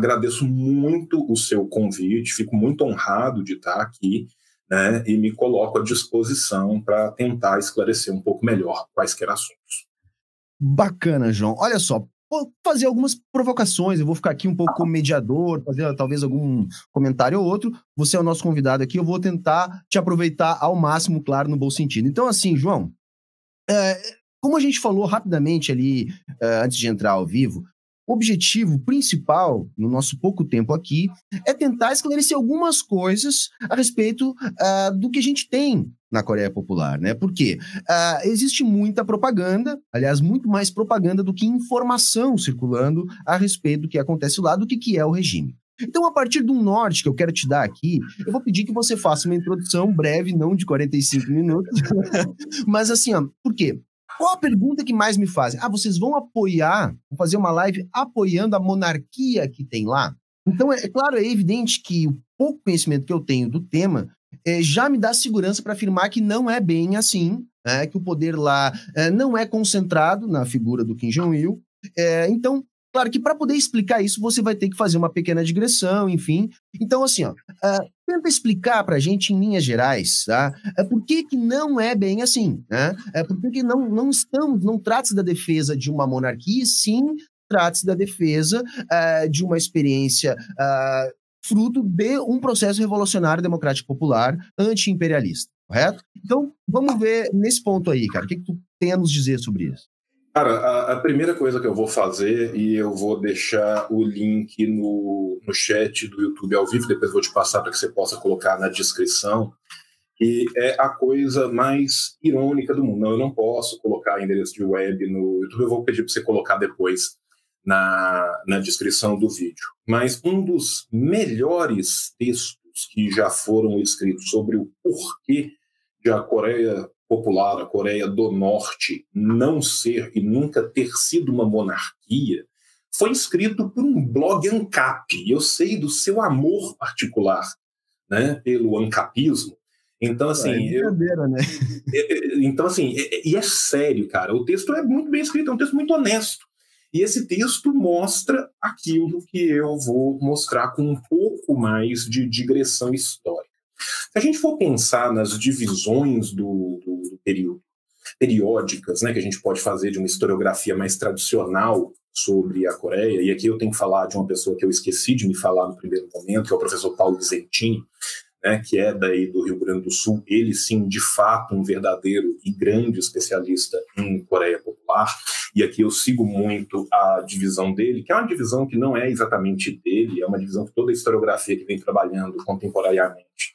agradeço muito o seu convite, fico muito honrado de estar aqui, né, e me coloco à disposição para tentar esclarecer um pouco melhor quaisquer assuntos. Bacana, João. Olha só, vou fazer algumas provocações, eu vou ficar aqui um pouco como mediador, fazer talvez algum comentário ou outro. Você é o nosso convidado aqui, eu vou tentar te aproveitar ao máximo, claro, no bom sentido. Então, assim, João, é, como a gente falou rapidamente ali é, antes de entrar ao vivo, objetivo principal, no nosso pouco tempo aqui, é tentar esclarecer algumas coisas a respeito uh, do que a gente tem na Coreia Popular, né? Porque uh, existe muita propaganda, aliás, muito mais propaganda do que informação circulando a respeito do que acontece lá, do que, que é o regime. Então, a partir do norte que eu quero te dar aqui, eu vou pedir que você faça uma introdução breve, não de 45 minutos, mas assim, ó, por quê? Qual a pergunta que mais me fazem? Ah, vocês vão apoiar, vão fazer uma live apoiando a monarquia que tem lá? Então, é, é claro, é evidente que o pouco conhecimento que eu tenho do tema é, já me dá segurança para afirmar que não é bem assim, é, que o poder lá é, não é concentrado na figura do Kim Jong-il. É, então, Claro que para poder explicar isso, você vai ter que fazer uma pequena digressão, enfim. Então, assim, ó, uh, tenta explicar para a gente em linhas gerais, tá? Uh, por que, que não é bem assim, né? Uh, por que, não, não estamos, não trata-se da defesa de uma monarquia, sim trata-se da defesa uh, de uma experiência fruto de um processo revolucionário democrático popular anti-imperialista, correto? Então, vamos ver nesse ponto aí, cara, o que, que tu tem a nos dizer sobre isso? Cara, a, a, primeira coisa que eu vou fazer, e eu vou deixar o link no, no chat do YouTube ao vivo, depois vou te passar para que você possa colocar na descrição, que é a coisa mais irônica do mundo. Não, eu não posso colocar endereço de web no YouTube, eu vou pedir para você colocar depois na, na descrição do vídeo. Mas um dos melhores textos que já foram escritos sobre o porquê de a Coreia popular, a Coreia do Norte, não ser e nunca ter sido uma monarquia, foi escrito por um blog ANCAP. Eu sei do seu amor particular né, pelo ANCAPismo. Então, assim. É eu, né? É, é, então, assim, e é, é, sério, cara. O texto é muito bem escrito, é um texto muito honesto. E esse texto mostra aquilo que eu vou mostrar com um pouco mais de digressão histórica. Se a gente for pensar nas divisões do, do, do período, periódicas, né, que a gente pode fazer de uma historiografia mais tradicional sobre a Coreia, e aqui eu tenho que falar de uma pessoa que eu esqueci de me falar no primeiro momento, que é o professor Paulo Vicentini, né, que é daí do Rio Grande do Sul, ele sim, de fato, um verdadeiro e grande especialista em Coreia Popular, e aqui eu sigo muito a divisão dele, que é uma divisão que não é exatamente dele, é uma divisão que toda a historiografia que vem trabalhando contemporaneamente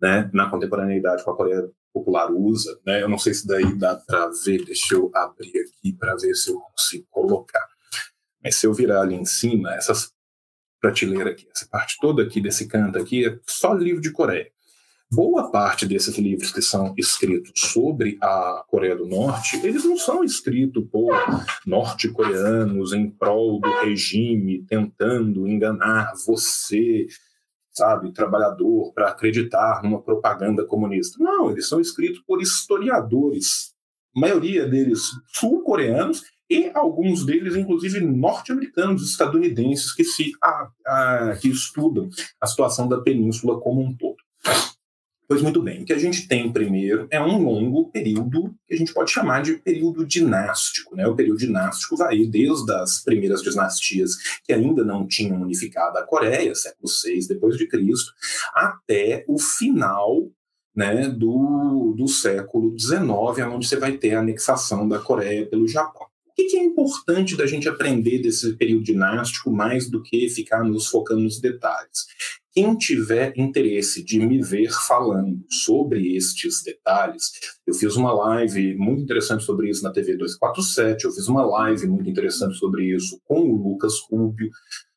né, na contemporaneidade com a Coreia Popular usa. Né? Eu não sei se daí dá para ver, deixa eu abrir aqui para ver se eu consigo colocar. Mas se eu virar ali em cima, essas prateleira aqui, essa parte toda aqui desse canto aqui é só livro de Coreia. Boa parte desses livros que são escritos sobre a Coreia do Norte, eles não são escritos por norte-coreanos em prol do regime, tentando enganar você, sabe, trabalhador para acreditar numa propaganda comunista. Não, eles são escritos por historiadores, a maioria deles sul-coreanos e alguns deles, inclusive, norte-americanos, estadunidenses, que, se, a, a, que estudam a situação da península como um todo. Pois muito bem, o que a gente tem primeiro é um longo período que a gente pode chamar de período dinástico. Né? O período dinástico vai desde as primeiras dinastias que ainda não tinham unificado a Coreia, século VI depois de Cristo, até o final né, do, do século XIX, onde você vai ter a anexação da Coreia pelo Japão. O que, que é importante da gente aprender desse período dinástico mais do que ficar nos focando nos detalhes? Quem tiver interesse de me ver falando sobre estes detalhes, eu fiz uma live muito interessante sobre isso na TV 247, eu fiz uma live muito interessante sobre isso com o Lucas Rubio,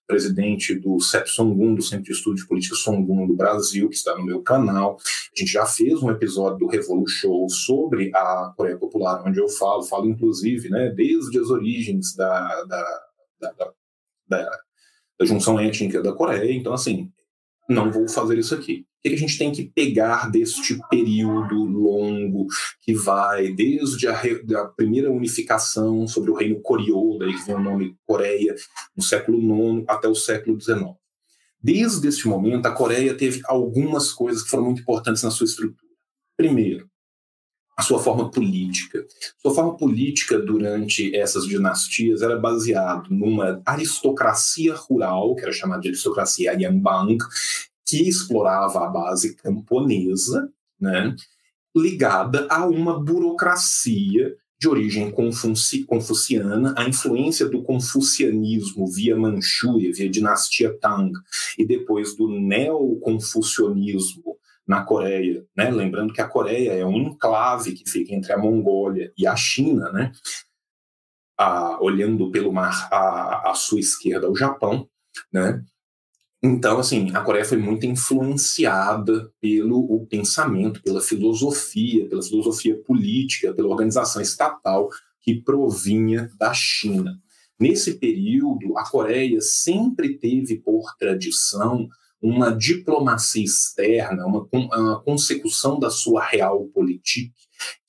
presidente do CEP Songun, do Centro de Estudo de Política Songun do Brasil, que está no meu canal. A gente já fez um episódio do Revolu Show sobre a Coreia Popular, onde eu falo, falo inclusive, né, desde as origens da, da, da, da, da junção étnica da Coreia. Então, assim, não vou fazer isso aqui. que a gente tem que pegar deste período longo que vai desde a, a primeira unificação sobre o reino Goryeo, daí que vem o nome Coreia, no século IX até o século XIX. Desde este momento, a Coreia teve algumas coisas que foram muito importantes na sua estrutura. Primeiro, a sua forma política. Sua forma política durante essas dinastias era baseada numa aristocracia rural, que era chamada de aristocracia Yanbang, que explorava a base camponesa, né, ligada a uma burocracia de origem confuci confuciana, a influência do confucianismo via Manchúria, via dinastia Tang, e depois do neoconfucionismo na Coreia, né? Lembrando que a Coreia é um enclave que fica entre a Mongólia e a China, né? A, olhando pelo mar à, sua esquerda o Japão, né? Então, assim, a Coreia foi muito influenciada pelo pensamento, pela filosofia, pela filosofia política, pela organização estatal que provinha da China. Nesse período, a Coreia sempre teve por tradição uma diplomacia externa, uma, uma consecução da sua real política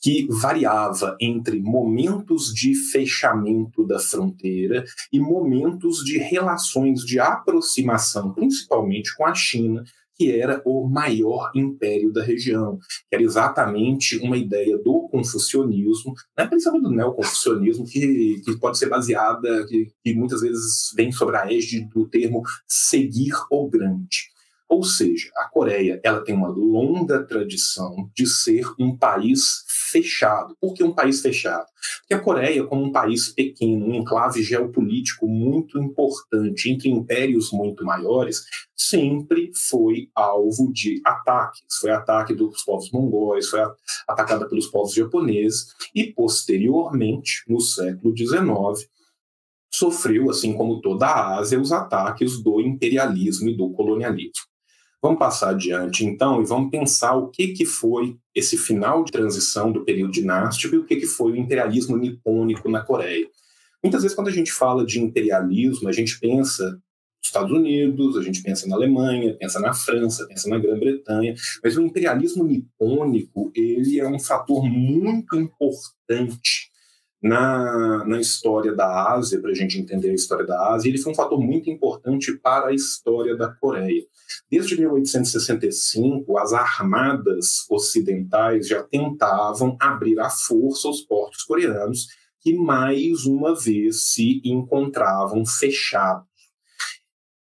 que variava entre momentos de fechamento da fronteira e momentos de relações de aproximação, principalmente com a China, que era o maior império da região, que era exatamente uma ideia do confucionismo, né, principalmente do neoconfucionismo, que, que pode ser baseada, que, que muitas vezes vem sobre a égide do termo seguir o grande. Ou seja, a Coreia ela tem uma longa tradição de ser um país fechado. Por que um país fechado? Porque a Coreia, como um país pequeno, um enclave geopolítico muito importante entre impérios muito maiores, sempre foi alvo de ataques. Foi ataque dos povos mongóis, foi atacada pelos povos japoneses e, posteriormente, no século XIX, sofreu, assim como toda a Ásia, os ataques do imperialismo e do colonialismo. Vamos passar adiante, então, e vamos pensar o que, que foi esse final de transição do período dinástico e o que, que foi o imperialismo nipônico na Coreia. Muitas vezes, quando a gente fala de imperialismo, a gente pensa nos Estados Unidos, a gente pensa na Alemanha, pensa na França, pensa na Grã-Bretanha, mas o imperialismo nipônico ele é um fator muito importante na, na história da Ásia, para a gente entender a história da Ásia, ele foi um fator muito importante para a história da Coreia. Desde 1865, as armadas ocidentais já tentavam abrir à força os portos coreanos, que mais uma vez se encontravam fechados.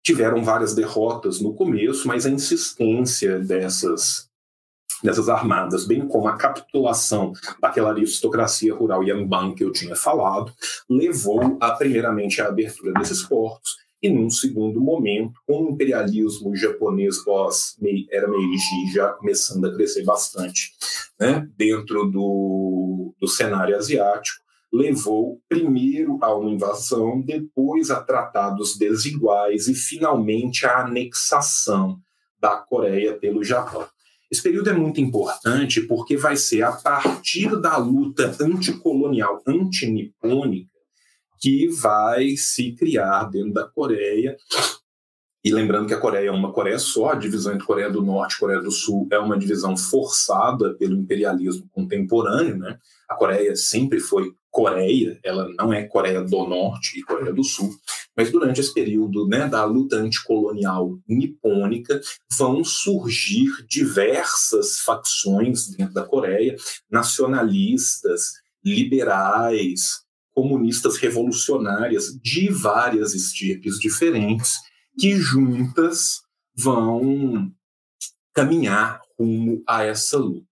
Tiveram várias derrotas no começo, mas a insistência dessas dessas armadas, bem como a capitulação daquela aristocracia rural Yanban que eu tinha falado, levou a, primeiramente à abertura desses portos e, num segundo momento, com o imperialismo japonês pós-era Meiji já começando a crescer bastante né, dentro do, do cenário asiático, levou primeiro a uma invasão, depois a tratados desiguais e, finalmente, a anexação da Coreia pelo Japão. Esse período é muito importante porque vai ser a partir da luta anticolonial, antinipônica, que vai se criar dentro da Coreia. E lembrando que a Coreia é uma Coreia só, a divisão entre Coreia do Norte e Coreia do Sul é uma divisão forçada pelo imperialismo contemporâneo. Né? A Coreia sempre foi Coreia, ela não é Coreia do Norte e Coreia do Sul, mas durante esse período né, da luta anticolonial nipônica vão surgir diversas facções dentro da Coreia, nacionalistas, liberais, comunistas revolucionárias de várias estirpes diferentes, que juntas vão caminhar rumo a essa luta.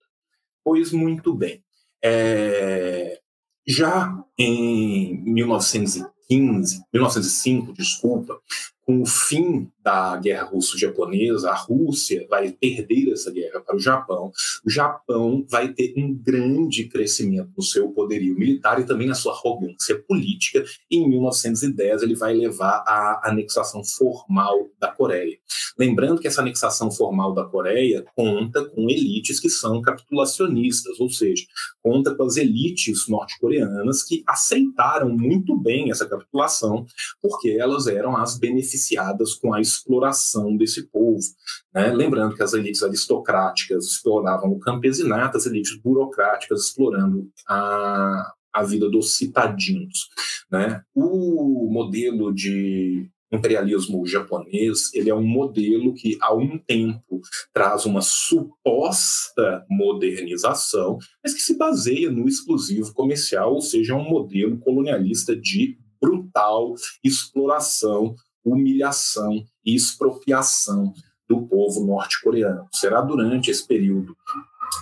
Pois muito bem. É, já em 1915, 1905, desculpa, com o fim da guerra russo-japonesa, a Rússia vai perder essa guerra para o Japão. O Japão vai ter um grande crescimento no seu poderio militar e também na sua arrogância política. Em 1910 ele vai levar à anexação formal da Coreia. Lembrando que essa anexação formal da Coreia conta com elites que são capitulacionistas, ou seja, conta com as elites norte-coreanas que aceitaram muito bem essa capitulação, porque elas eram as beneficiadas com a exploração desse povo. Né? Lembrando que as elites aristocráticas exploravam o campesinato, as elites burocráticas explorando a, a vida dos citadinos. Né? O modelo de imperialismo japonês ele é um modelo que há um tempo traz uma suposta modernização, mas que se baseia no exclusivo comercial, ou seja, é um modelo colonialista de brutal exploração, humilhação e expropriação do povo norte-coreano. Será durante esse período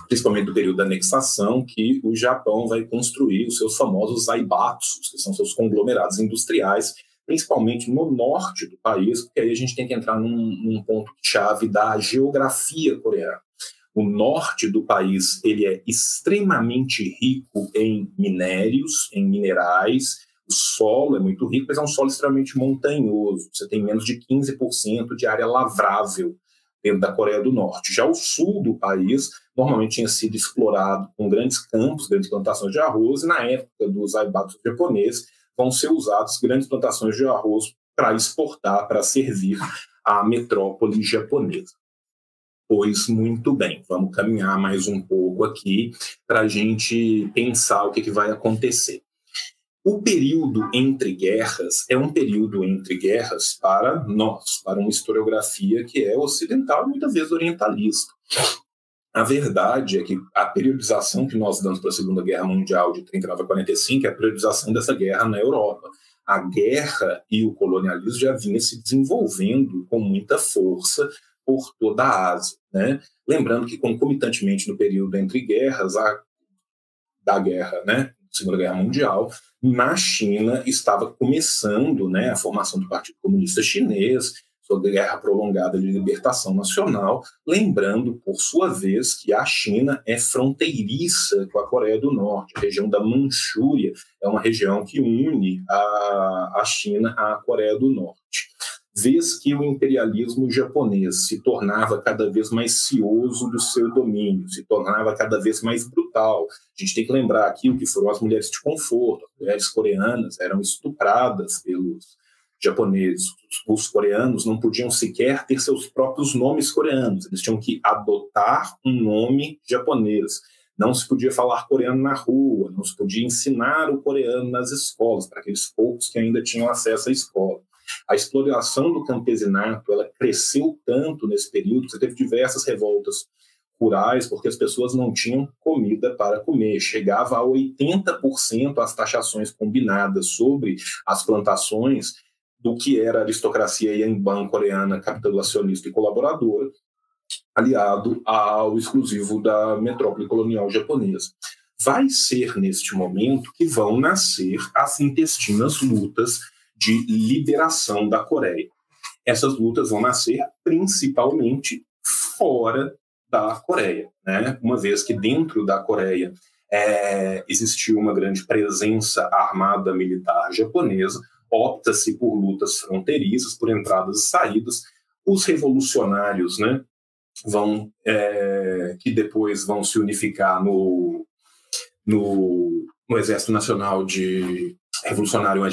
principalmente do período da anexação, que o Japão vai construir os seus famosos aibatsus, que são seus conglomerados industriais, principalmente no norte do país, porque aí a gente tem que entrar num, num ponto-chave da geografia coreana. O norte do país ele é extremamente rico em minérios, em minerais, o solo é muito rico, mas é um solo extremamente montanhoso. Você tem menos de 15% de área lavrável dentro da Coreia do Norte. Já o sul do país normalmente tinha sido explorado com grandes campos, grandes plantações de arroz, e na época dos aibatos japoneses vão ser usadas grandes plantações de arroz para exportar, para servir a metrópole japonesa. Pois muito bem, vamos caminhar mais um pouco aqui para a gente pensar o que, que vai acontecer. O período entre guerras é um período entre guerras para nós, para uma historiografia que é ocidental muitas vezes orientalista. A verdade é que a periodização que nós damos para a Segunda Guerra Mundial de 39 a 45 é a periodização dessa guerra na Europa. A guerra e o colonialismo já vinha se desenvolvendo com muita força por toda a Ásia. Né? Lembrando que, concomitantemente no período entre guerras, a, da guerra, né, Segunda Guerra Mundial, na China estava começando né, a formação do Partido Comunista Chinês, sua guerra prolongada de libertação nacional, lembrando, por sua vez, que a China é fronteiriça com a Coreia do Norte. A região da Manchúria é uma região que une a, a China à Coreia do Norte. Vez que o imperialismo japonês se tornava cada vez mais cioso do seu domínio, se tornava cada vez mais brutal. A gente tem que lembrar aqui o que foram as mulheres de conforto, as mulheres coreanas eram estupradas pelos japoneses, os coreanos não podiam sequer ter seus próprios nomes coreanos, eles tinham que adotar um nome japonês. Não se podia falar coreano na rua, não se podia ensinar o coreano nas escolas, para aqueles poucos que ainda tinham acesso à escola. A exploração do campesinato ela cresceu tanto nesse período que você teve diversas revoltas rurais, porque as pessoas não tinham comida para comer. Chegava a 80% as taxações combinadas sobre as plantações do que era a aristocracia Yanban coreana capitulacionista e colaboradora, aliado ao exclusivo da metrópole colonial japonesa. Vai ser neste momento que vão nascer as intestinas lutas de liberação da Coreia. Essas lutas vão nascer principalmente fora da Coreia, né? uma vez que dentro da Coreia é, existiu uma grande presença armada militar japonesa, opta-se por lutas fronteiriças, por entradas e saídas. Os revolucionários, né, vão é, que depois vão se unificar no, no, no Exército Nacional de Revolucionário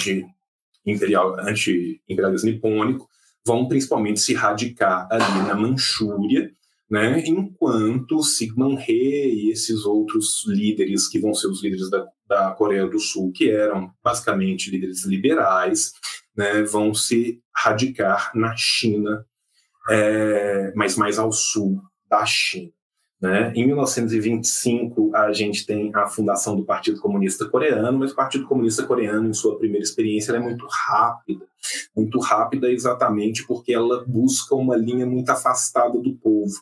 Anti-Imperial, Anti-Imperialismo Nipônico, vão principalmente se radicar ali na Manchúria, né, enquanto Sigmund He e esses outros líderes que vão ser os líderes da, da Coreia do Sul, que eram basicamente líderes liberais, né, vão se radicar na China, é, mas mais ao sul da China. Né? Em 1925, a gente tem a fundação do Partido Comunista Coreano, mas o Partido Comunista Coreano, em sua primeira experiência, é muito rápida. Muito rápida exatamente porque ela busca uma linha muito afastada do povo.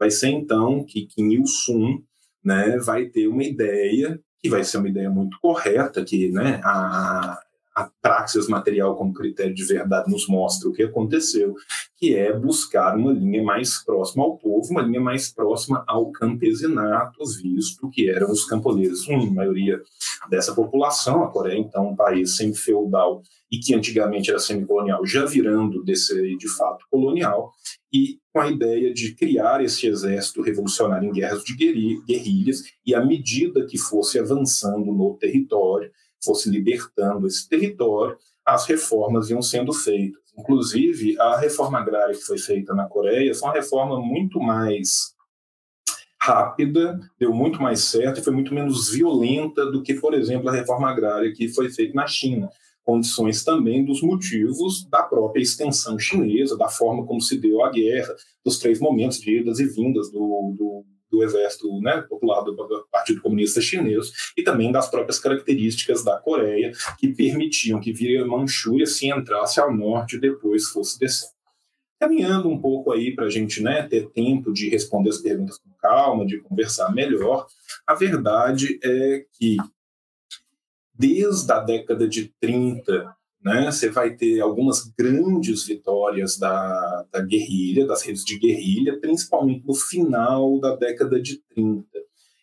Vai ser então que Kim Il-sung né, vai ter uma ideia, que vai ser uma ideia muito correta, que né, a, a praxis material como critério de verdade nos mostra o que aconteceu, que é buscar uma linha mais próxima ao povo, uma linha mais próxima ao campesinato, visto que eram os camponeses, a maioria dessa população. A Coreia, então, um país semi-feudal e que antigamente era semi-colonial, já virando desse de fato colonial, e com a ideia de criar esse exército revolucionário em guerras de guerrilhas, e à medida que fosse avançando no território, fosse libertando esse território, as reformas iam sendo feitas. Inclusive, a reforma agrária que foi feita na Coreia foi uma reforma muito mais rápida, deu muito mais certo e foi muito menos violenta do que, por exemplo, a reforma agrária que foi feita na China. Condições também dos motivos da própria extensão chinesa, da forma como se deu a guerra, dos três momentos de idas e vindas do, do, do exército né, popular do, do Partido Comunista Chinês e também das próprias características da Coreia que permitiam que Vira Manchúria se entrasse ao norte e depois fosse descer. Caminhando um pouco aí para a gente né, ter tempo de responder as perguntas com calma, de conversar melhor, a verdade é que desde a década de 30, né, você vai ter algumas grandes vitórias da, da guerrilha, das redes de guerrilha, principalmente no final da década de 30.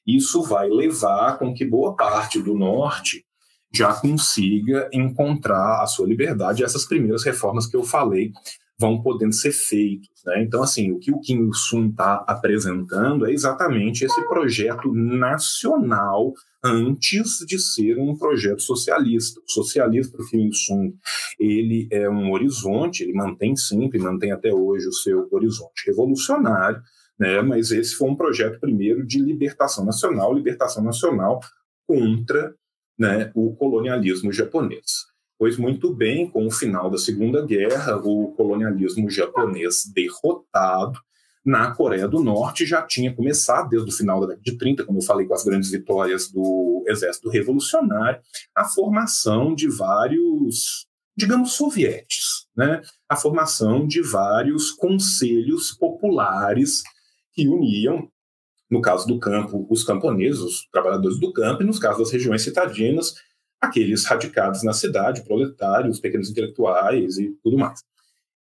Isso vai levar com que boa parte do norte já consiga encontrar a sua liberdade. Essas primeiras reformas que eu falei vão podendo ser feitos. Né? Então, assim, o que o Kim Il-sung está apresentando é exatamente esse projeto nacional antes de ser um projeto socialista. O socialista o Kim Il-sung, ele é um horizonte, ele mantém sempre, mantém até hoje o seu horizonte revolucionário, né? mas esse foi um projeto primeiro de libertação nacional, libertação nacional contra né, o colonialismo japonês pois muito bem, com o final da Segunda Guerra, o colonialismo japonês derrotado, na Coreia do Norte já tinha começado, desde o final da década de 30, como eu falei, com as grandes vitórias do Exército Revolucionário, a formação de vários, digamos, sovietes, né? a formação de vários conselhos populares que uniam, no caso do campo, os camponeses, os trabalhadores do campo, e nos casos das regiões citadinas, aqueles radicados na cidade, proletários, pequenos intelectuais e tudo mais.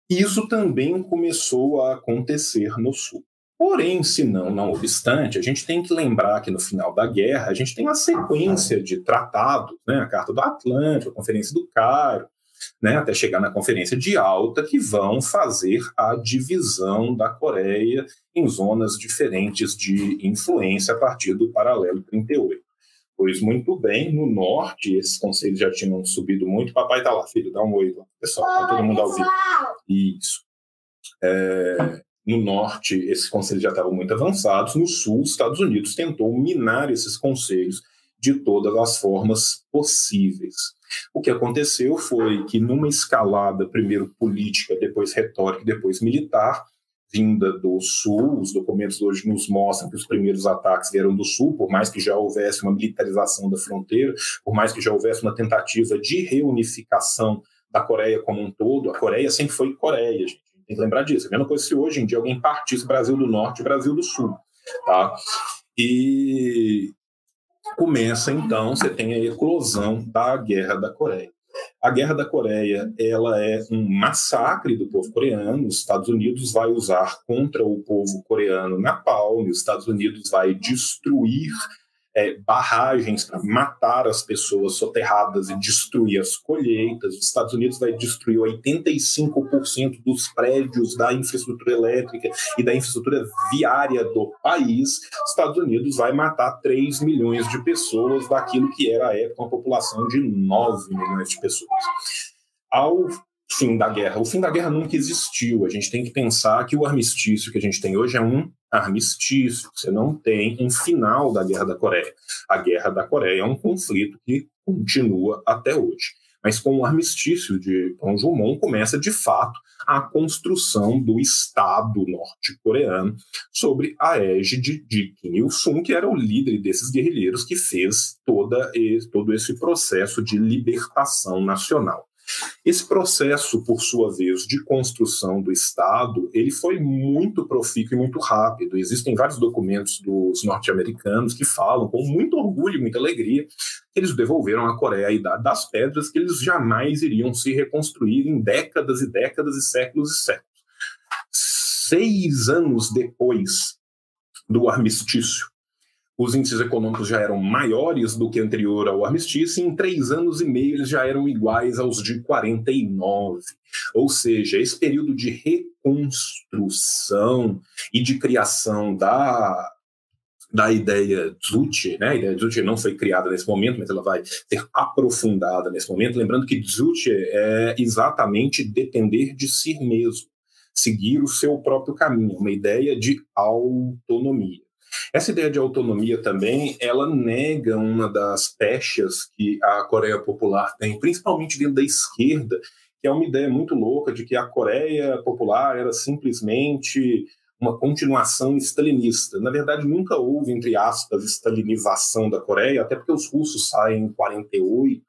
Isso também começou a acontecer no Sul. Porém, se não, não obstante, a gente tem que lembrar que no final da guerra a gente tem uma sequência de tratados, né, a Carta do Atlântico, a Conferência do Cairo, né, até chegar na Conferência de Alta, que vão fazer a divisão da Coreia em zonas diferentes de influência a partir do paralelo 38. Pois muito bem, no norte, esses conselhos já tinham subido muito. Papai tá lá, filho, dá um oi lá. Pessoal, tá todo mundo ao vivo. Isso. É, no norte, esses conselhos já estavam muito avançados. No sul, os Estados Unidos tentou minar esses conselhos de todas as formas possíveis. O que aconteceu foi que, numa escalada, primeiro política, depois retórica, depois militar, vinda do Sul. Os documentos hoje nos mostram que os primeiros ataques vieram do Sul, por mais que já houvesse uma militarização da fronteira, por mais que já houvesse uma tentativa de reunificação da Coreia como um todo. A Coreia sempre foi Coreia, gente. Tem que lembrar disso. É a mesma coisa se hoje em dia alguém partisse Brasil do Norte e Brasil do Sul. Tá? E começa então, você tem a eclosão da Guerra da Coreia. A Guerra da Coreia ela é um massacre do povo coreano. Os Estados Unidos vai usar contra o povo coreano napalm. Os Estados Unidos vai destruir é, barragens para matar as pessoas soterradas e destruir as colheitas. Os Estados Unidos vai destruir 85% dos prédios da infraestrutura elétrica e da infraestrutura viária do país. Os Estados Unidos vai matar 3 milhões de pessoas daquilo que era à época uma população de 9 milhões de pessoas. Ao fim da guerra. O fim da guerra nunca existiu. A gente tem que pensar que o armistício que a gente tem hoje é um armistício. Você não tem um final da Guerra da Coreia. A Guerra da Coreia é um conflito que continua até hoje. Mas com o armistício de Panjumon começa de fato a construção do Estado norte-coreano sobre a égide de Kim Il-sung, que era o líder desses guerrilheiros que fez toda todo esse processo de libertação nacional. Esse processo, por sua vez, de construção do Estado, ele foi muito profícuo e muito rápido. Existem vários documentos dos norte-americanos que falam com muito orgulho e muita alegria que eles devolveram à Coreia a idade das pedras, que eles jamais iriam se reconstruir em décadas e décadas e séculos e séculos. Seis anos depois do armistício, os índices econômicos já eram maiores do que anterior ao armistício, e em três anos e meio eles já eram iguais aos de 49. Ou seja, esse período de reconstrução e de criação da, da ideia Dzuche, né? A ideia Dzuche não foi criada nesse momento, mas ela vai ser aprofundada nesse momento. Lembrando que Dzuche é exatamente depender de si mesmo, seguir o seu próprio caminho, uma ideia de autonomia. Essa ideia de autonomia também, ela nega uma das pechas que a Coreia Popular tem, principalmente dentro da esquerda, que é uma ideia muito louca de que a Coreia Popular era simplesmente uma continuação stalinista. Na verdade, nunca houve, entre aspas, stalinização da Coreia, até porque os russos saem em 48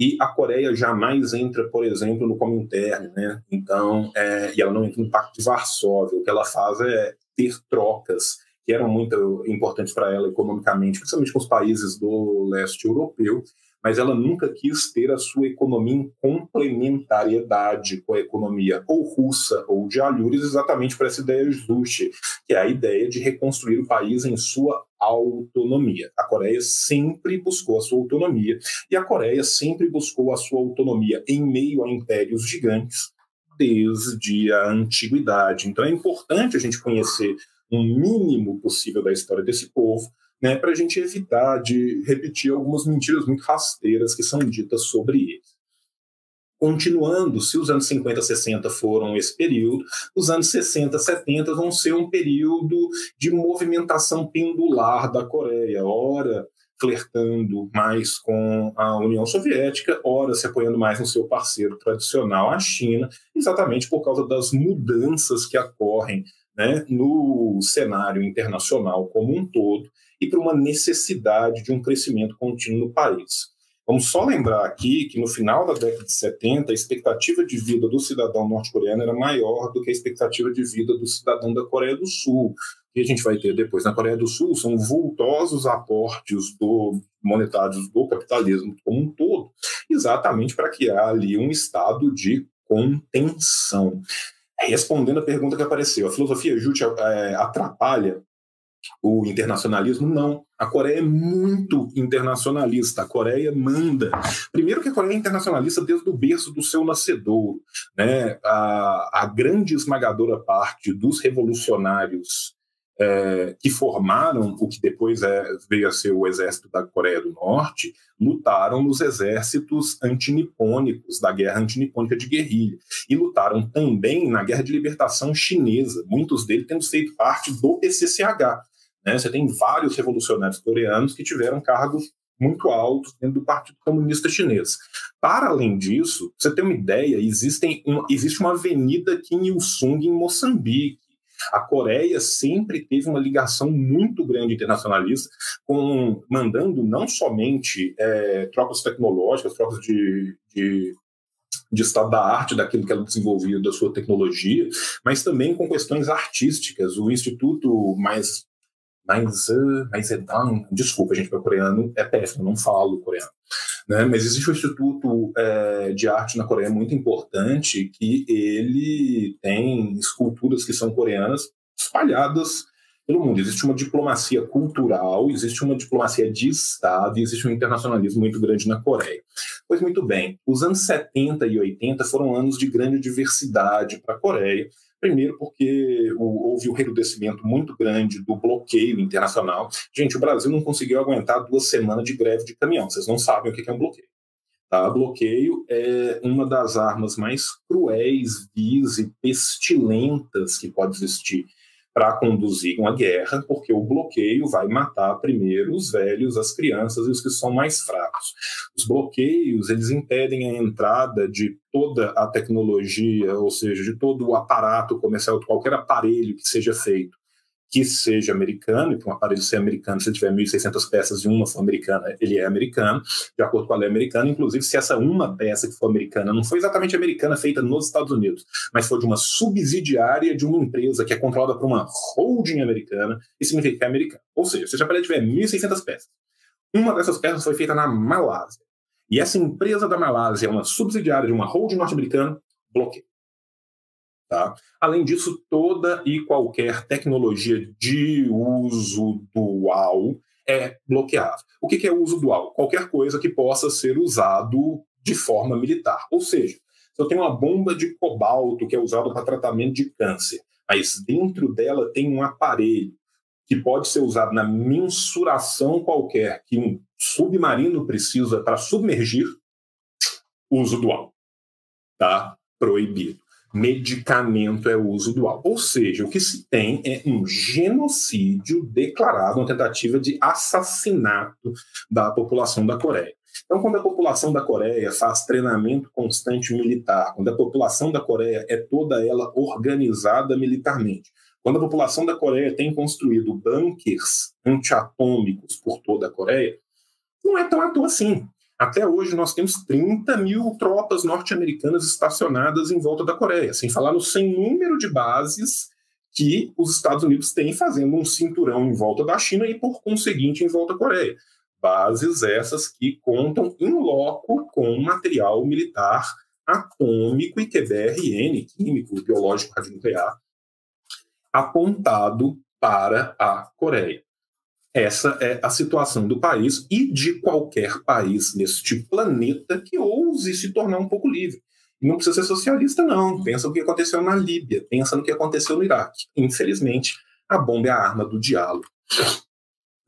e a Coreia jamais entra, por exemplo, no Comintern, né? Então, é, e ela não entra no Pacto de Varsóvia. O que ela faz é ter trocas que eram muito importantes para ela economicamente, principalmente com os países do leste europeu, mas ela nunca quis ter a sua economia em complementariedade com a economia ou russa ou de Alhures, exatamente para essa ideia Juche, que é a ideia de reconstruir o país em sua autonomia. A Coreia sempre buscou a sua autonomia e a Coreia sempre buscou a sua autonomia em meio a impérios gigantes desde a antiguidade. Então é importante a gente conhecer um mínimo possível da história desse povo, né, para a gente evitar de repetir algumas mentiras muito rasteiras que são ditas sobre eles. Continuando, se os anos 50, 60 foram esse período, os anos 60, 70 vão ser um período de movimentação pendular da Coreia, ora flertando mais com a União Soviética, ora se apoiando mais no seu parceiro tradicional, a China, exatamente por causa das mudanças que ocorrem né, no cenário internacional como um todo e para uma necessidade de um crescimento contínuo no país. Vamos só lembrar aqui que no final da década de 70, a expectativa de vida do cidadão norte-coreano era maior do que a expectativa de vida do cidadão da Coreia do Sul. Que a gente vai ter depois na Coreia do Sul são vultosos aportes do, monetários do capitalismo como um todo, exatamente para criar ali um estado de contenção. Respondendo a pergunta que apareceu, a filosofia Jute é, atrapalha o internacionalismo? Não. A Coreia é muito internacionalista. A Coreia manda. Primeiro que a Coreia é internacionalista desde o berço do seu nascedouro. Né? A, a grande esmagadora parte dos revolucionários é, que formaram o que depois é, veio a ser o exército da Coreia do Norte, lutaram nos exércitos antinipônicos, da guerra antinipônica de guerrilha, e lutaram também na guerra de libertação chinesa, muitos deles tendo feito parte do PCCH. Né? Você tem vários revolucionários coreanos que tiveram cargos muito altos dentro do Partido Comunista Chinês. Para além disso, você tem uma ideia, existem existe uma avenida Kim Il-sung em Moçambique, a Coreia sempre teve uma ligação muito grande internacionalista, com, mandando não somente é, trocas tecnológicas, trocas de, de de estado da arte, daquilo que ela desenvolvia, da sua tecnologia, mas também com questões artísticas. O instituto mais mais mais desculpa gente, meu coreano é péssimo, não falo coreano. Né? Mas existe um instituto é, de arte na Coreia muito importante que ele tem esculturas que são coreanas espalhadas pelo mundo. Existe uma diplomacia cultural, existe uma diplomacia de Estado e existe um internacionalismo muito grande na Coreia. Pois muito bem, os anos 70 e 80 foram anos de grande diversidade para a Coreia, Primeiro, porque houve um recrudescimento muito grande do bloqueio internacional. Gente, o Brasil não conseguiu aguentar duas semanas de greve de caminhão. Vocês não sabem o que é um bloqueio. Tá? Bloqueio é uma das armas mais cruéis, vis e pestilentas que pode existir para conduzir uma guerra, porque o bloqueio vai matar primeiro os velhos, as crianças e os que são mais fracos. Os bloqueios, eles impedem a entrada de toda a tecnologia, ou seja, de todo o aparato comercial, qualquer aparelho que seja feito que seja americano, e para um aparelho ser americano, se tiver 1.600 peças e uma for americana, ele é americano, de acordo com a lei americana. Inclusive, se essa uma peça que for americana não foi exatamente americana, feita nos Estados Unidos, mas foi de uma subsidiária de uma empresa que é controlada por uma holding americana, isso significa que é americano. Ou seja, se o aparelho tiver 1.600 peças, uma dessas peças foi feita na Malásia, e essa empresa da Malásia é uma subsidiária de uma holding norte-americana, bloqueia. Tá? Além disso, toda e qualquer tecnologia de uso dual é bloqueável. O que é uso dual? Qualquer coisa que possa ser usado de forma militar. Ou seja, se eu tenho uma bomba de cobalto que é usada para tratamento de câncer, mas dentro dela tem um aparelho que pode ser usado na mensuração qualquer que um submarino precisa para submergir, uso dual. Tá? Proibido. Medicamento é uso dual. Ou seja, o que se tem é um genocídio declarado, uma tentativa de assassinato da população da Coreia. Então, quando a população da Coreia faz treinamento constante militar, quando a população da Coreia é toda ela organizada militarmente, quando a população da Coreia tem construído bunkers antiatômicos por toda a Coreia, não é tão à toa assim. Até hoje nós temos 30 mil tropas norte-americanas estacionadas em volta da Coreia, sem falar no sem número de bases que os Estados Unidos têm fazendo um cinturão em volta da China e, por conseguinte, em volta da Coreia. Bases essas que contam em loco com material militar atômico e QBRN, químico, biológico, radionuclear, apontado para a Coreia. Essa é a situação do país e de qualquer país neste planeta que ouse se tornar um pouco livre. Não precisa ser socialista, não. Pensa no que aconteceu na Líbia, pensa no que aconteceu no Iraque. Infelizmente, a bomba é a arma do diálogo.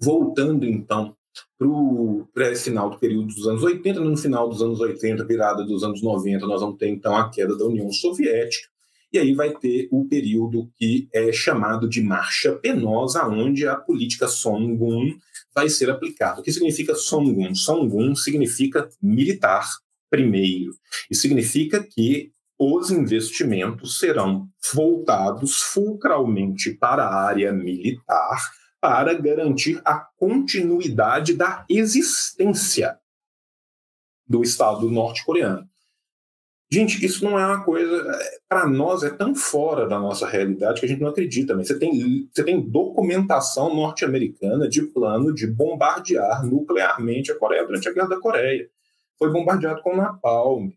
Voltando, então, para o pré-final do período dos anos 80, no final dos anos 80, virada dos anos 90, nós vamos ter, então, a queda da União Soviética, e aí vai ter o período que é chamado de marcha penosa, onde a política Songun vai ser aplicada. O que significa Songun? Songun significa militar primeiro, e significa que os investimentos serão voltados fulcralmente para a área militar para garantir a continuidade da existência do Estado norte-coreano. Gente, isso não é uma coisa. Para nós, é tão fora da nossa realidade que a gente não acredita. Mas você tem, você tem documentação norte-americana de plano de bombardear nuclearmente a Coreia durante a Guerra da Coreia. Foi bombardeado com napalm.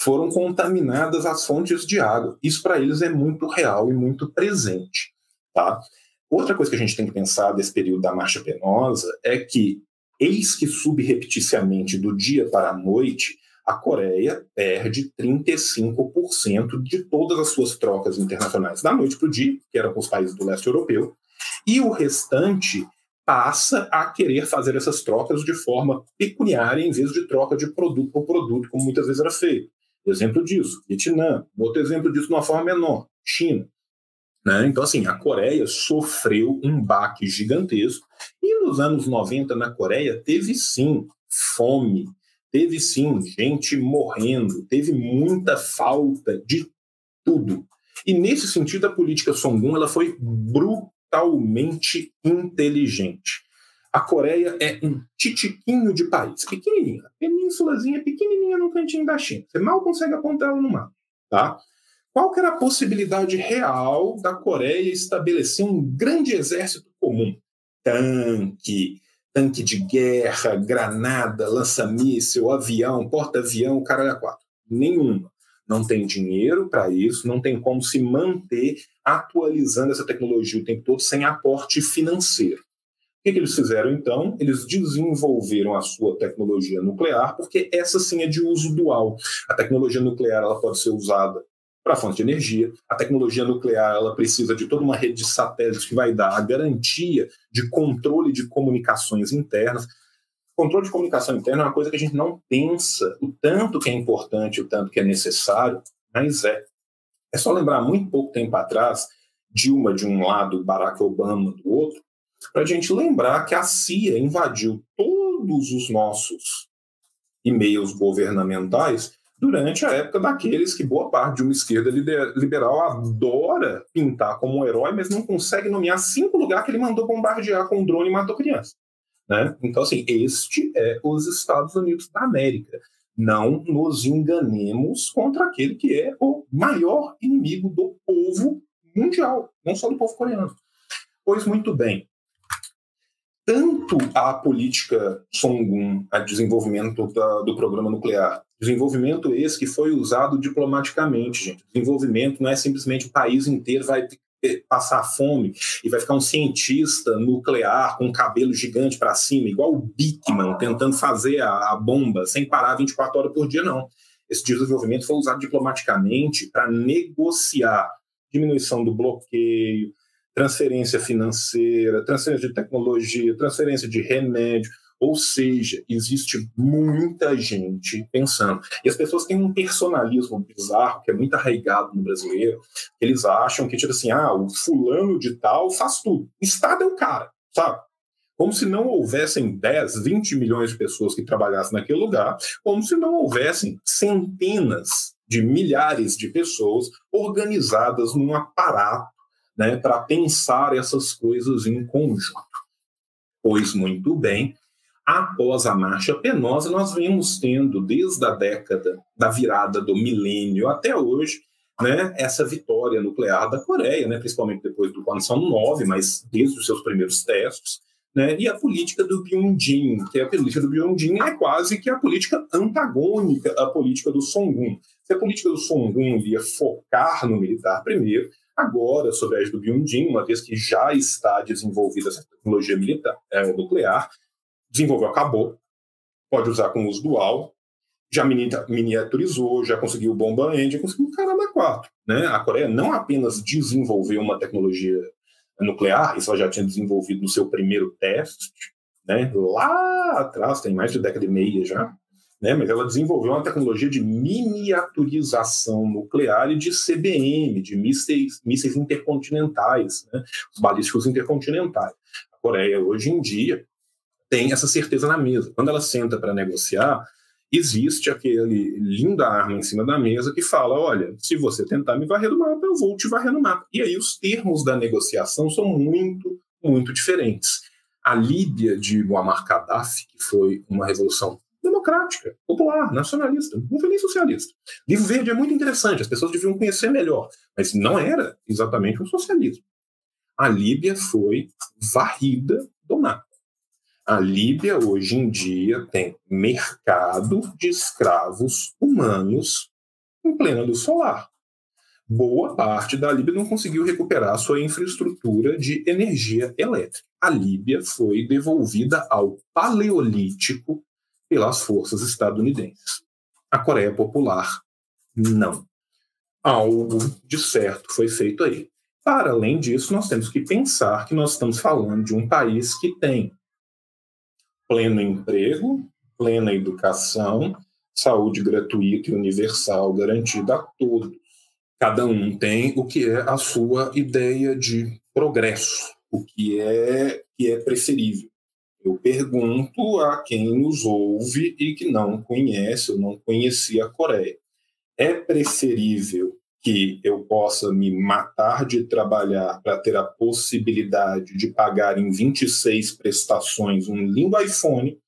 Foram contaminadas as fontes de água. Isso para eles é muito real e muito presente. Tá? Outra coisa que a gente tem que pensar desse período da Marcha Penosa é que, eis que subrepticiamente do dia para a noite, a Coreia perde 35% de todas as suas trocas internacionais da noite para o dia, que eram com os países do leste europeu, e o restante passa a querer fazer essas trocas de forma pecuniária em vez de troca de produto por produto, como muitas vezes era feito. Exemplo disso, Vietnã. Outro exemplo disso de uma forma menor, China. Né? Então, assim, a Coreia sofreu um baque gigantesco e nos anos 90 na Coreia teve sim fome, Teve sim gente morrendo, teve muita falta de tudo. E nesse sentido, a política Songun ela foi brutalmente inteligente. A Coreia é um titiquinho de país, pequenininha, penínsulazinha pequenininha no cantinho da China. Você mal consegue apontar ela no mapa, tá? Qual que era a possibilidade real da Coreia estabelecer um grande exército comum? Tanque, tanque de guerra, granada, lança-míssel, avião, porta-avião, caralho a quatro. Nenhuma. Não tem dinheiro para isso, não tem como se manter atualizando essa tecnologia o tempo todo sem aporte financeiro. O que, que eles fizeram então? Eles desenvolveram a sua tecnologia nuclear, porque essa sim é de uso dual. A tecnologia nuclear ela pode ser usada para fonte de energia. A tecnologia nuclear ela precisa de toda uma rede de satélites que vai dar a garantia de controle de comunicações internas. Controle de comunicação interna é uma coisa que a gente não pensa o tanto que é importante, o tanto que é necessário, mas é. É só lembrar muito pouco tempo atrás, Dilma de um lado, Barack Obama do outro, para a gente lembrar que a CIA invadiu todos os nossos e-mails governamentais durante a época daqueles que boa parte de uma esquerda liberal adora pintar como um herói, mas não consegue nomear cinco lugares que ele mandou bombardear com um drone e matou criança. Né? Então, assim, este é os Estados Unidos da América. Não nos enganemos contra aquele que é o maior inimigo do povo mundial, não só do povo coreano. Pois muito bem, tanto a política Songun, a desenvolvimento da, do programa nuclear, Desenvolvimento esse que foi usado diplomaticamente, gente. Desenvolvimento não é simplesmente o país inteiro vai passar fome e vai ficar um cientista nuclear com um cabelo gigante para cima, igual o Bickman, tentando fazer a, a bomba sem parar 24 horas por dia, não. Esse desenvolvimento foi usado diplomaticamente para negociar diminuição do bloqueio, transferência financeira, transferência de tecnologia, transferência de remédio. Ou seja, existe muita gente pensando. E as pessoas têm um personalismo bizarro, que é muito arraigado no brasileiro. Eles acham que, tipo assim, ah, o fulano de tal faz tudo. Estado é o cara, sabe? Como se não houvessem 10, 20 milhões de pessoas que trabalhassem naquele lugar, como se não houvessem centenas de milhares de pessoas organizadas num aparato né, para pensar essas coisas em conjunto. Pois muito bem, após a marcha penosa, nós vemos tendo, desde a década da virada do milênio até hoje, né, essa vitória nuclear da Coreia, né, principalmente depois do Kwansan 9, mas desde os seus primeiros testes, né, e a política do Pyongyang, que é a política do Pyongyang é quase que a política antagônica à política do Songun. Se a política do Songun ia focar no militar primeiro, agora, sob a égide do Pyongyang, uma vez que já está desenvolvida essa tecnologia militar, é, nuclear, desenvolveu, acabou, pode usar com uso dual, já miniaturizou, já conseguiu bomba engine, conseguiu caramba quatro. Né? A Coreia não apenas desenvolveu uma tecnologia nuclear, isso ela já tinha desenvolvido no seu primeiro teste, né? lá atrás, tem mais de década e meia já, né? mas ela desenvolveu uma tecnologia de miniaturização nuclear e de CBM, de mísseis, mísseis intercontinentais, né? os balísticos intercontinentais. A Coreia, hoje em dia, tem essa certeza na mesa. Quando ela senta para negociar, existe aquele linda arma em cima da mesa que fala: olha, se você tentar me varrer do mapa, eu vou te varrer no mapa. E aí os termos da negociação são muito, muito diferentes. A Líbia de Muammar Gaddafi, que foi uma revolução democrática, popular, nacionalista, não foi nem socialista. Livro Verde é muito interessante, as pessoas deviam conhecer melhor, mas não era exatamente um socialismo. A Líbia foi varrida do mapa. A Líbia, hoje em dia, tem mercado de escravos humanos em plena luz solar. Boa parte da Líbia não conseguiu recuperar sua infraestrutura de energia elétrica. A Líbia foi devolvida ao Paleolítico pelas forças estadunidenses. A Coreia Popular, não. Algo de certo foi feito aí. Para além disso, nós temos que pensar que nós estamos falando de um país que tem pleno emprego, plena educação, saúde gratuita e universal garantida a todos. Cada um tem o que é a sua ideia de progresso, o que é que é preferível. Eu pergunto a quem nos ouve e que não conhece ou não conhecia a Coreia. É preferível que eu possa me matar de trabalhar para ter a possibilidade de pagar em 26 prestações um lindo iPhone,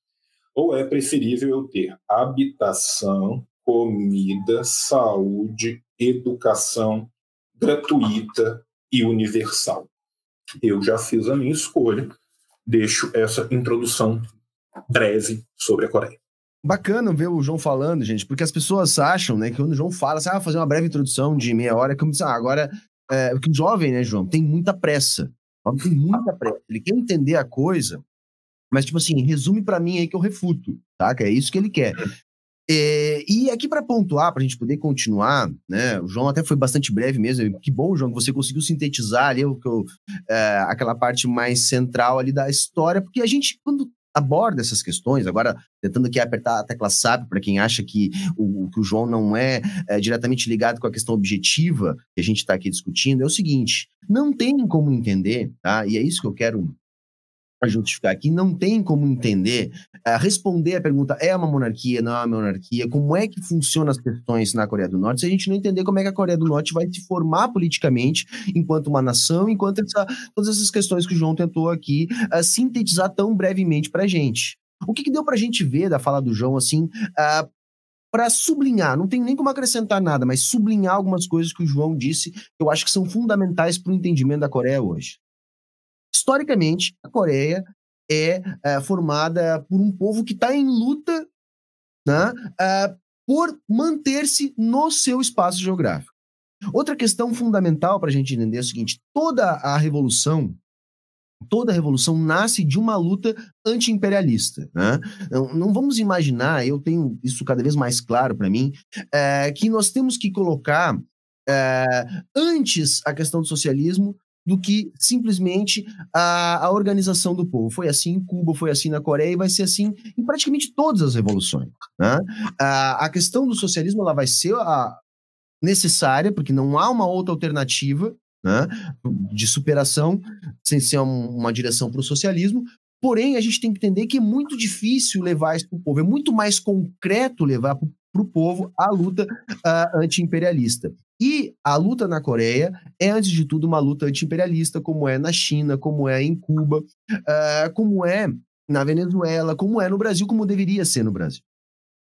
ou é preferível eu ter habitação, comida, saúde, educação gratuita e universal? Eu já fiz a minha escolha, deixo essa introdução breve sobre a Coreia. Bacana ver o João falando, gente, porque as pessoas acham, né, que quando o João fala, assim, ah, fazer uma breve introdução de meia hora, como ah, agora, é, porque o jovem, né, João, tem muita pressa. Tem muita pressa. Ele quer entender a coisa, mas, tipo assim, resume para mim aí que eu refuto, tá? Que é isso que ele quer. É, e aqui para pontuar, para a gente poder continuar, né? O João até foi bastante breve mesmo. Que bom, João, que você conseguiu sintetizar ali o, o, é, aquela parte mais central ali da história, porque a gente, quando aborda essas questões, agora tentando aqui apertar a tecla SAP para quem acha que o, que o João não é, é, diretamente ligado com a questão objetiva que a gente está aqui discutindo, é o seguinte, não tem como entender, tá? E é isso que eu quero para justificar aqui, não tem como entender, uh, responder a pergunta é uma monarquia, não é uma monarquia, como é que funcionam as questões na Coreia do Norte, se a gente não entender como é que a Coreia do Norte vai se formar politicamente enquanto uma nação, enquanto essa, todas essas questões que o João tentou aqui uh, sintetizar tão brevemente para a gente. O que, que deu para a gente ver da fala do João, assim, uh, para sublinhar, não tem nem como acrescentar nada, mas sublinhar algumas coisas que o João disse, que eu acho que são fundamentais para o entendimento da Coreia hoje. Historicamente, a Coreia é, é formada por um povo que está em luta né, é, por manter-se no seu espaço geográfico. Outra questão fundamental para a gente entender é o seguinte: toda a revolução, toda a revolução nasce de uma luta anti-imperialista. Né? Não, não, vamos imaginar, eu tenho isso cada vez mais claro para mim, é, que nós temos que colocar é, antes a questão do socialismo do que simplesmente a, a organização do povo. Foi assim em Cuba, foi assim na Coreia e vai ser assim em praticamente todas as revoluções. Né? A, a questão do socialismo ela vai ser a, necessária, porque não há uma outra alternativa né, de superação sem ser um, uma direção para o socialismo. Porém, a gente tem que entender que é muito difícil levar isso para o povo, é muito mais concreto levar para o povo a luta uh, anti-imperialista. E a luta na Coreia é, antes de tudo, uma luta anti-imperialista, como é na China, como é em Cuba, uh, como é na Venezuela, como é no Brasil, como deveria ser no Brasil.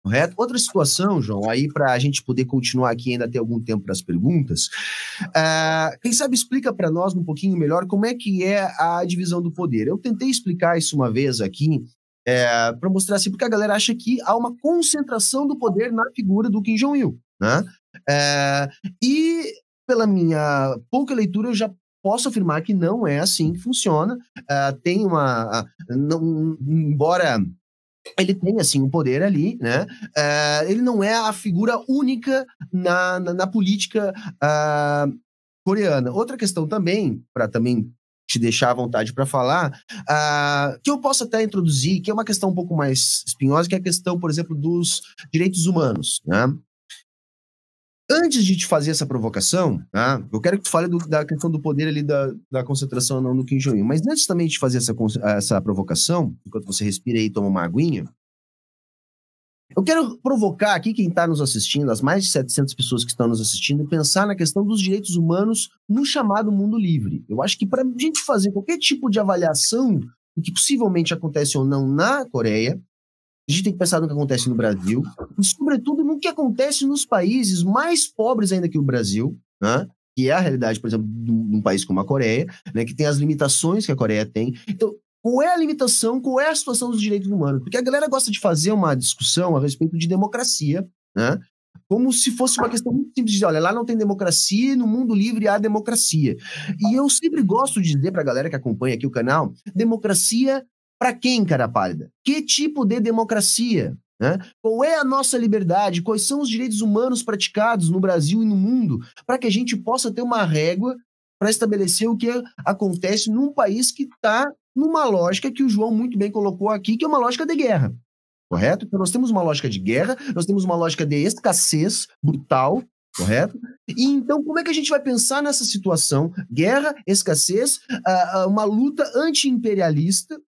Correto? Outra situação, João, aí para a gente poder continuar aqui ainda ter algum tempo para as perguntas, uh, quem sabe explica para nós um pouquinho melhor como é que é a divisão do poder. Eu tentei explicar isso uma vez aqui, é, para mostrar assim, porque a galera acha que há uma concentração do poder na figura do Kim Jong-il. Né? É, e pela minha pouca leitura, eu já posso afirmar que não é assim que funciona. É, tem uma. Não, embora ele tem assim um poder ali, né? Uh, ele não é a figura única na, na, na política uh, coreana. Outra questão também, para também te deixar à vontade para falar, uh, que eu posso até introduzir, que é uma questão um pouco mais espinhosa, que é a questão, por exemplo, dos direitos humanos. Né? Antes de te fazer essa provocação, tá? eu quero que tu fale do, da questão do poder ali da, da concentração não no Kim Jong-un, mas antes também de fazer essa, essa provocação, enquanto você respira e toma uma aguinha, eu quero provocar aqui quem está nos assistindo, as mais de 700 pessoas que estão nos assistindo, pensar na questão dos direitos humanos no chamado mundo livre. Eu acho que para a gente fazer qualquer tipo de avaliação do que possivelmente acontece ou não na Coreia, a gente tem que pensar no que acontece no Brasil e, sobretudo, no que acontece nos países mais pobres ainda que o Brasil, né? que é a realidade, por exemplo, de um país como a Coreia, né? que tem as limitações que a Coreia tem. Então, qual é a limitação, qual é a situação dos direitos humanos? Porque a galera gosta de fazer uma discussão a respeito de democracia, né? como se fosse uma questão muito simples de, olha, lá não tem democracia, no mundo livre há democracia. E eu sempre gosto de dizer para a galera que acompanha aqui o canal, democracia para quem, cara pálida? Que tipo de democracia? Né? Qual é a nossa liberdade? Quais são os direitos humanos praticados no Brasil e no mundo para que a gente possa ter uma régua para estabelecer o que acontece num país que está numa lógica que o João muito bem colocou aqui, que é uma lógica de guerra. Correto? Então nós temos uma lógica de guerra, nós temos uma lógica de escassez brutal, correto? E então, como é que a gente vai pensar nessa situação? Guerra, escassez, uma luta anti-imperialista,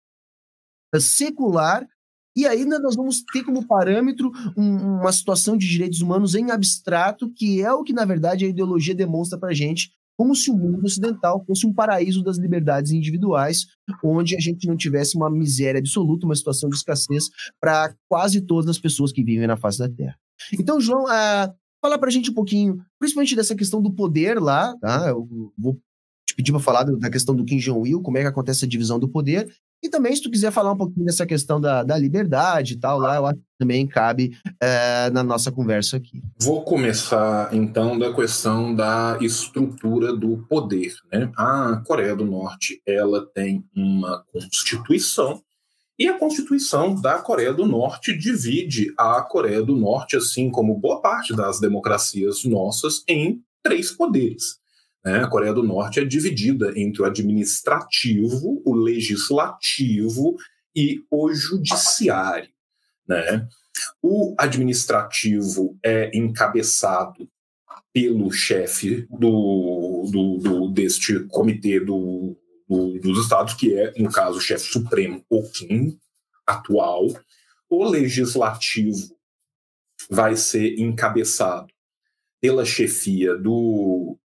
secular, e ainda nós vamos ter como parâmetro um, uma situação de direitos humanos em abstrato, que é o que, na verdade, a ideologia demonstra para gente, como se o mundo ocidental fosse um paraíso das liberdades individuais, onde a gente não tivesse uma miséria absoluta, uma situação de escassez para quase todas as pessoas que vivem na face da Terra. Então, João, uh, fala para a gente um pouquinho, principalmente dessa questão do poder lá, tá? Eu vou te pedir para falar da questão do Kim Jong-il, como é que acontece a divisão do poder, e também, se tu quiser falar um pouquinho dessa questão da, da liberdade e tal, lá eu acho que também cabe é, na nossa conversa aqui. Vou começar, então, da questão da estrutura do poder. Né? A Coreia do Norte ela tem uma constituição e a Constituição da Coreia do Norte divide a Coreia do Norte, assim como boa parte das democracias nossas, em três poderes. Né? A Coreia do Norte é dividida entre o administrativo, o legislativo e o judiciário. Né? O administrativo é encabeçado pelo chefe do, do, do, deste comitê do, do, dos estados, que é, no caso, o chefe supremo, o Kim, atual. O legislativo vai ser encabeçado pela chefia do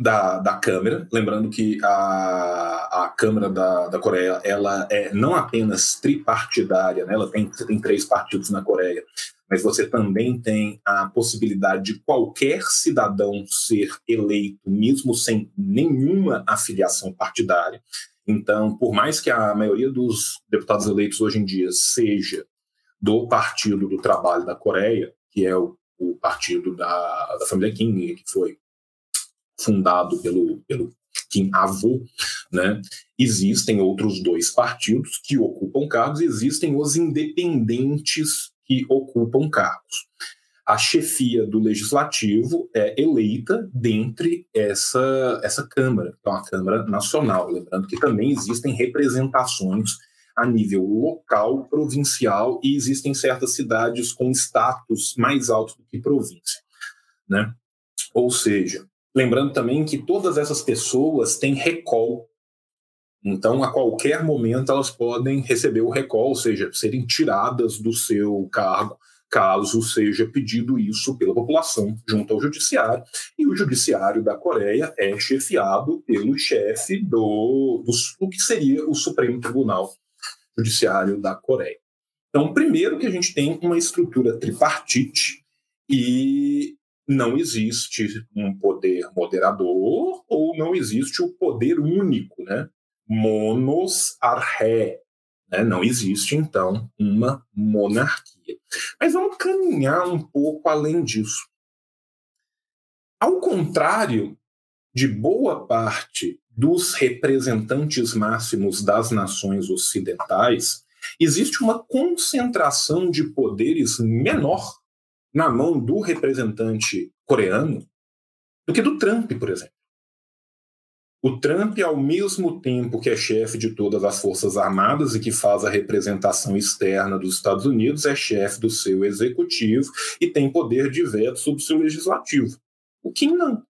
da, da Câmara, lembrando que a, a Câmara da, da Coreia ela é não apenas tripartidária, né? ela tem, você tem três partidos na Coreia, mas você também tem a possibilidade de qualquer cidadão ser eleito, mesmo sem nenhuma afiliação partidária. Então, por mais que a maioria dos deputados eleitos hoje em dia seja do Partido do Trabalho da Coreia, que é o, o partido da, da família Kim, que foi fundado pelo, pelo Kim Avô, né? Existem outros dois partidos que ocupam cargos, existem os independentes que ocupam cargos. a chefia do legislativo é eleita dentre essa, essa Câmara, que é uma Câmara Nacional. Lembrando que também existem representações a nível local, provincial, e existem certas cidades com status mais alto do que província. Né? Ou seja, lembrando também que todas essas pessoas têm recall. Então, a qualquer momento, elas podem receber o recall, ou seja, serem tiradas do seu cargo caso seja pedido isso pela população junto ao judiciário. E o judiciário da Coreia é chefiado pelo chefe do, do, do que seria o Supremo Tribunal Judiciário da Coreia. Então, primeiro que a gente tem uma estrutura tripartite e não existe um poder moderador ou não existe o poder único, né? Monos arré, né? Não existe, então, uma monarquia. Mas vamos caminhar um pouco além disso. Ao contrário de boa parte dos representantes máximos das nações ocidentais, existe uma concentração de poderes menor na mão do representante coreano do que do Trump, por exemplo. O Trump, ao mesmo tempo que é chefe de todas as Forças Armadas e que faz a representação externa dos Estados Unidos, é chefe do seu executivo e tem poder de veto sobre o seu legislativo. O Kim não.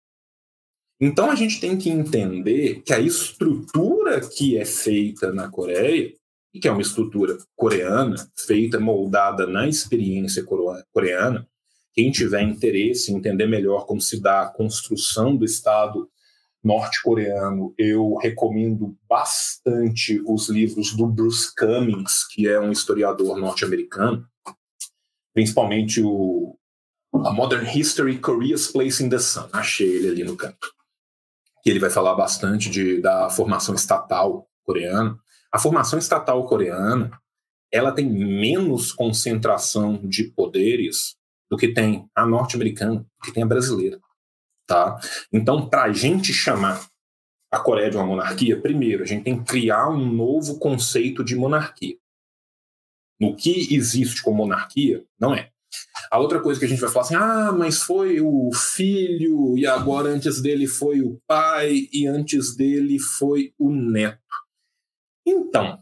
Então a gente tem que entender que a estrutura que é feita na Coreia, e que é uma estrutura coreana, feita, moldada na experiência coreana, quem tiver interesse em entender melhor como se dá a construção do Estado norte-coreano, eu recomendo bastante os livros do Bruce Cummings, que é um historiador norte-americano, principalmente o A Modern History, Korea's Place in the Sun. Achei ele ali no canto. Que ele vai falar bastante de, da formação estatal coreana. A formação estatal coreana ela tem menos concentração de poderes do que tem a norte-americana, do que tem a brasileira. Tá? Então, para a gente chamar a Coreia de uma monarquia, primeiro, a gente tem que criar um novo conceito de monarquia. No que existe como monarquia, não é. A outra coisa que a gente vai falar assim, ah, mas foi o filho, e agora antes dele foi o pai, e antes dele foi o neto. Então,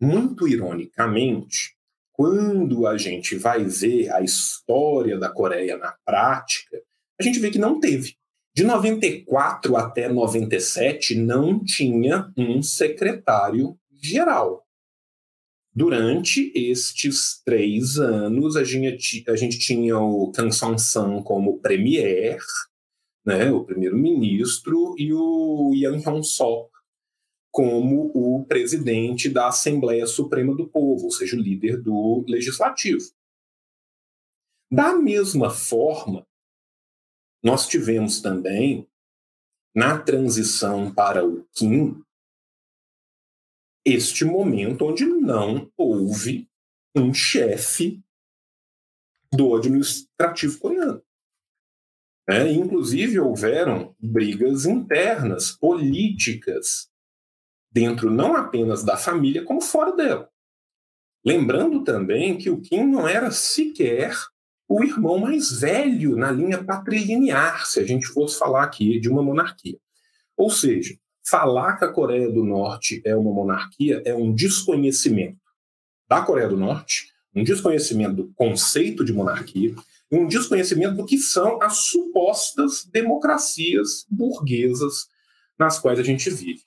muito ironicamente, quando a gente vai ver a história da Coreia na prática, a gente vê que não teve. De 94 até 97, não tinha um secretário geral. Durante estes três anos, a gente, a gente tinha o Kang Song-san como premier, né, o primeiro-ministro, e o Yang Hyun-sok como o presidente da Assembleia Suprema do Povo, ou seja, o líder do legislativo. Da mesma forma, nós tivemos também, na transição para o Kim, este momento onde não houve um chefe do administrativo coreano. É, inclusive, houveram brigas internas, políticas, dentro não apenas da família, como fora dela. Lembrando também que o Kim não era sequer o irmão mais velho na linha patrilinear, se a gente fosse falar aqui de uma monarquia. Ou seja, falar que a Coreia do Norte é uma monarquia é um desconhecimento da Coreia do Norte, um desconhecimento do conceito de monarquia, e um desconhecimento do que são as supostas democracias burguesas nas quais a gente vive.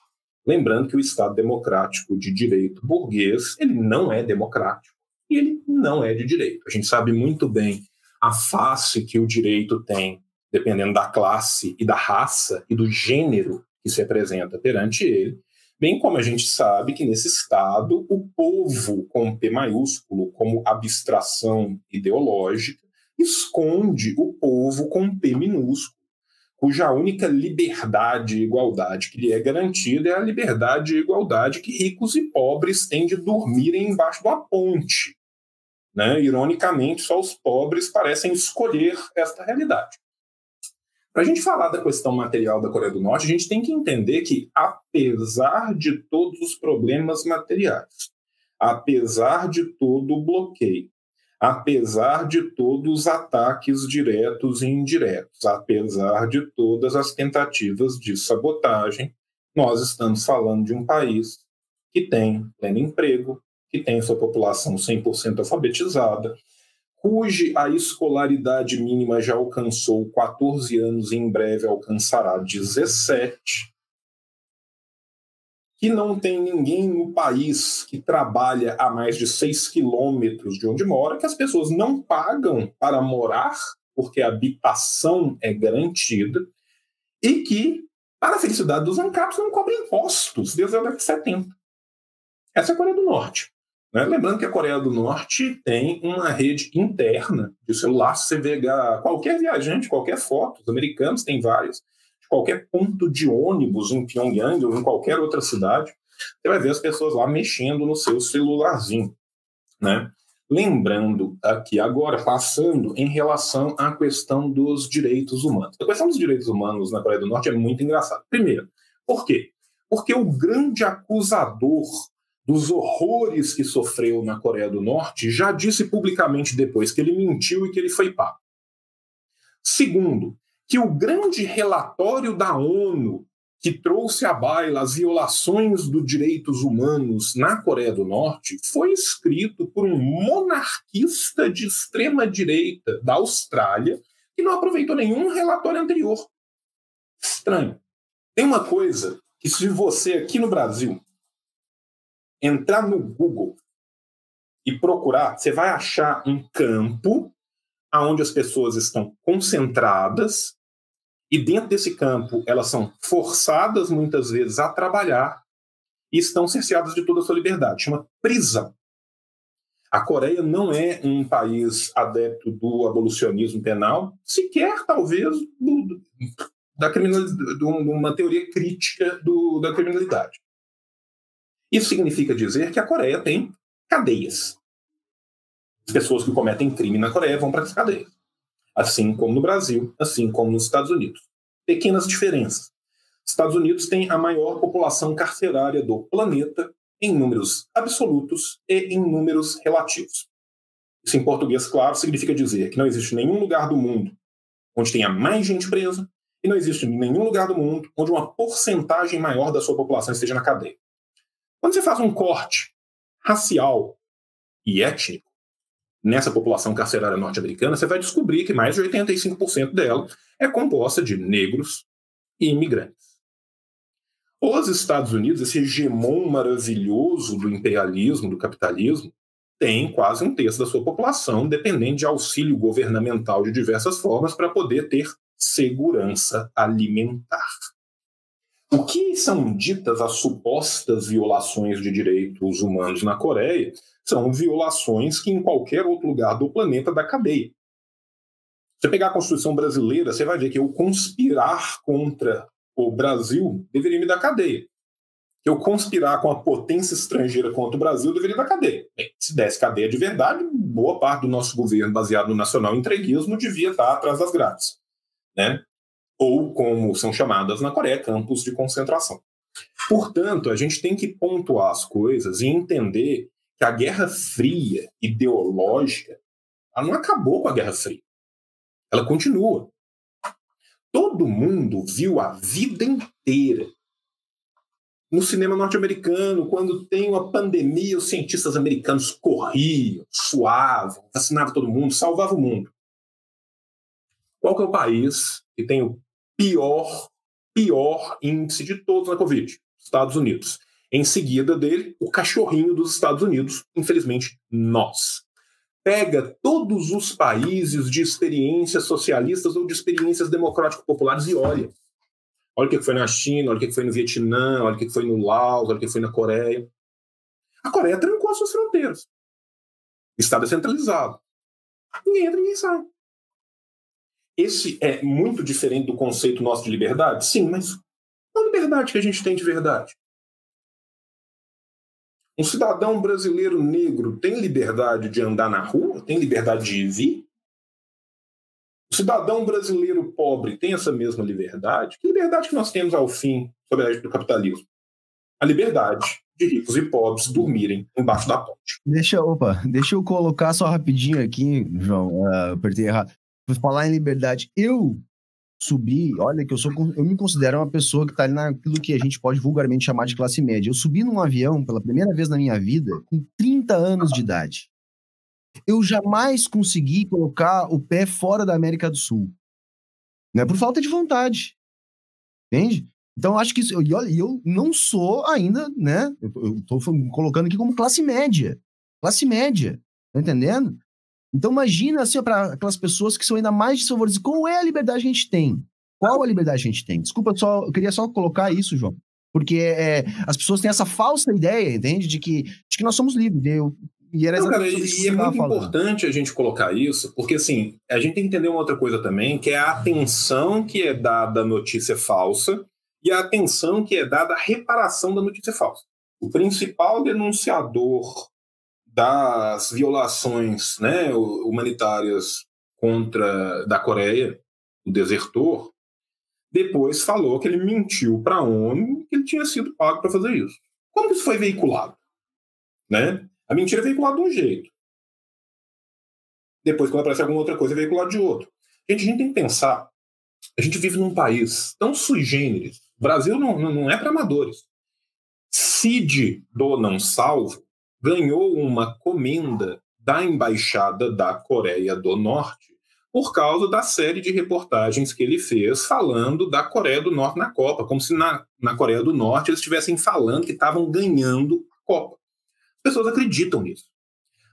Lembrando que o Estado democrático de direito burguês, ele não é democrático e ele não é de direito. A gente sabe muito bem a face que o direito tem, dependendo da classe e da raça e do gênero que se apresenta perante ele, bem como a gente sabe que nesse Estado o povo, com P maiúsculo, como abstração ideológica, esconde o povo com P minúsculo, cuja única liberdade e igualdade que lhe é garantida é a liberdade e igualdade que ricos e pobres têm de dormirem embaixo da ponte, né? Ironicamente, só os pobres parecem escolher esta realidade. Para a gente falar da questão material da Coreia do Norte, a gente tem que entender que, apesar de todos os problemas materiais, apesar de todo o bloqueio, apesar de todos os ataques diretos e indiretos, apesar de todas as tentativas de sabotagem, nós estamos falando de um país que tem pleno emprego, que tem sua população 100% alfabetizada, cuja a escolaridade mínima já alcançou 14 anos e em breve alcançará 17, que não tem ninguém no país que trabalha a mais de 6 quilômetros de onde mora, que as pessoas não pagam para morar, porque a habitação é garantida, e que, para a felicidade dos ANCAPs, não cobra impostos desde a década de 70. Essa é a Coreia do Norte. Né? Lembrando que a Coreia do Norte tem uma rede interna de celular. Se você qualquer viajante, qualquer foto, os americanos têm várias, de qualquer ponto de ônibus em Pyongyang ou em qualquer outra cidade, você vai ver as pessoas lá mexendo no seu celularzinho. Né? Lembrando aqui agora, passando em relação à questão dos direitos humanos. A questão dos direitos humanos na Coreia do Norte é muito engraçada. Primeiro, por quê? Porque o grande acusador dos horrores que sofreu na Coreia do Norte, já disse publicamente depois que ele mentiu e que ele foi pago. Segundo, que o grande relatório da ONU que trouxe à baila as violações dos direitos humanos na Coreia do Norte foi escrito por um monarquista de extrema direita da Austrália que não aproveitou nenhum relatório anterior. Estranho. Tem uma coisa que se você aqui no Brasil entrar no Google e procurar, você vai achar um campo onde as pessoas estão concentradas e dentro desse campo elas são forçadas muitas vezes a trabalhar e estão cerceadas de toda a sua liberdade. Chama prisão. A Coreia não é um país adepto do abolicionismo penal, sequer talvez do, da criminalidade, de uma teoria crítica do, da criminalidade. Isso significa dizer que a Coreia tem cadeias. As pessoas que cometem crime na Coreia vão para as cadeias. Assim como no Brasil, assim como nos Estados Unidos. Pequenas diferenças. Estados Unidos tem a maior população carcerária do planeta em números absolutos e em números relativos. Isso em português, claro, significa dizer que não existe nenhum lugar do mundo onde tenha mais gente presa e não existe nenhum lugar do mundo onde uma porcentagem maior da sua população esteja na cadeia. Quando você faz um corte racial e étnico nessa população carcerária norte-americana, você vai descobrir que mais de 85% dela é composta de negros e imigrantes. Os Estados Unidos, esse hegemon maravilhoso do imperialismo, do capitalismo, tem quase um terço da sua população dependente de auxílio governamental de diversas formas para poder ter segurança alimentar. O que são ditas as supostas violações de direitos humanos na Coreia são violações que em qualquer outro lugar do planeta da cadeia. Você pegar a Constituição brasileira, você vai ver que eu conspirar contra o Brasil deveria me dar cadeia. Eu conspirar com a potência estrangeira contra o Brasil deveria dar cadeia. Bem, se desse cadeia de verdade, boa parte do nosso governo, baseado no nacional entreguismo, devia estar atrás das grades. Né? ou como são chamadas na Coreia, campos de concentração. Portanto, a gente tem que pontuar as coisas e entender que a Guerra Fria ideológica ela não acabou com a Guerra Fria. Ela continua. Todo mundo viu a vida inteira. No cinema norte-americano, quando tem uma pandemia, os cientistas americanos corriam, suavam, vacinavam todo mundo, salvavam o mundo. Qual que é o país que tem o pior, pior índice de todos na Covid, Estados Unidos. Em seguida dele, o cachorrinho dos Estados Unidos, infelizmente, nós. Pega todos os países de experiências socialistas ou de experiências democrático-populares e olha. Olha o que foi na China, olha o que foi no Vietnã, olha o que foi no Laos, olha o que foi na Coreia. A Coreia trancou as suas fronteiras. Está descentralizado. Ninguém entra, ninguém sai. Esse é muito diferente do conceito nosso de liberdade? Sim, mas qual liberdade que a gente tem de verdade? Um cidadão brasileiro negro tem liberdade de andar na rua? Tem liberdade de vir? O cidadão brasileiro pobre tem essa mesma liberdade? Que liberdade que nós temos ao fim sobre a do capitalismo? A liberdade de ricos e pobres dormirem embaixo da ponte. Deixa, opa, deixa eu colocar só rapidinho aqui, João, uh, apertei errado. Por falar em liberdade, eu subi, olha que eu sou, eu me considero uma pessoa que está naquilo que a gente pode vulgarmente chamar de classe média. Eu subi num avião pela primeira vez na minha vida com 30 anos de idade. Eu jamais consegui colocar o pé fora da América do Sul. Não é por falta de vontade. Entende? Então, acho que isso. E olha, eu não sou ainda, né? Eu estou colocando aqui como classe média. Classe média. Tá entendendo? Então, imagina, assim, para aquelas pessoas que são ainda mais desfavorecidas. Qual é a liberdade que a gente tem? Qual a liberdade que a gente tem? Desculpa, só, eu queria só colocar isso, João. Porque é, as pessoas têm essa falsa ideia, entende? De que, de que nós somos livres. Eu, e, era Não, cara, e é muito falando. importante a gente colocar isso, porque assim, a gente tem que entender uma outra coisa também, que é a atenção que é dada à notícia falsa e a atenção que é dada à reparação da notícia falsa. O principal denunciador das violações né, humanitárias contra da Coreia, o desertor, depois falou que ele mentiu para a ONU que ele tinha sido pago para fazer isso. Como isso foi veiculado? Né? A mentira é veiculada de um jeito. Depois, quando aparece alguma outra coisa, é veiculada de outro. Gente, a gente tem que pensar. A gente vive num país tão sui generis o Brasil não, não é para amadores. Cid do Não Salvo ganhou uma comenda da Embaixada da Coreia do Norte por causa da série de reportagens que ele fez falando da Coreia do Norte na Copa, como se na, na Coreia do Norte eles estivessem falando que estavam ganhando a Copa. As pessoas acreditam nisso.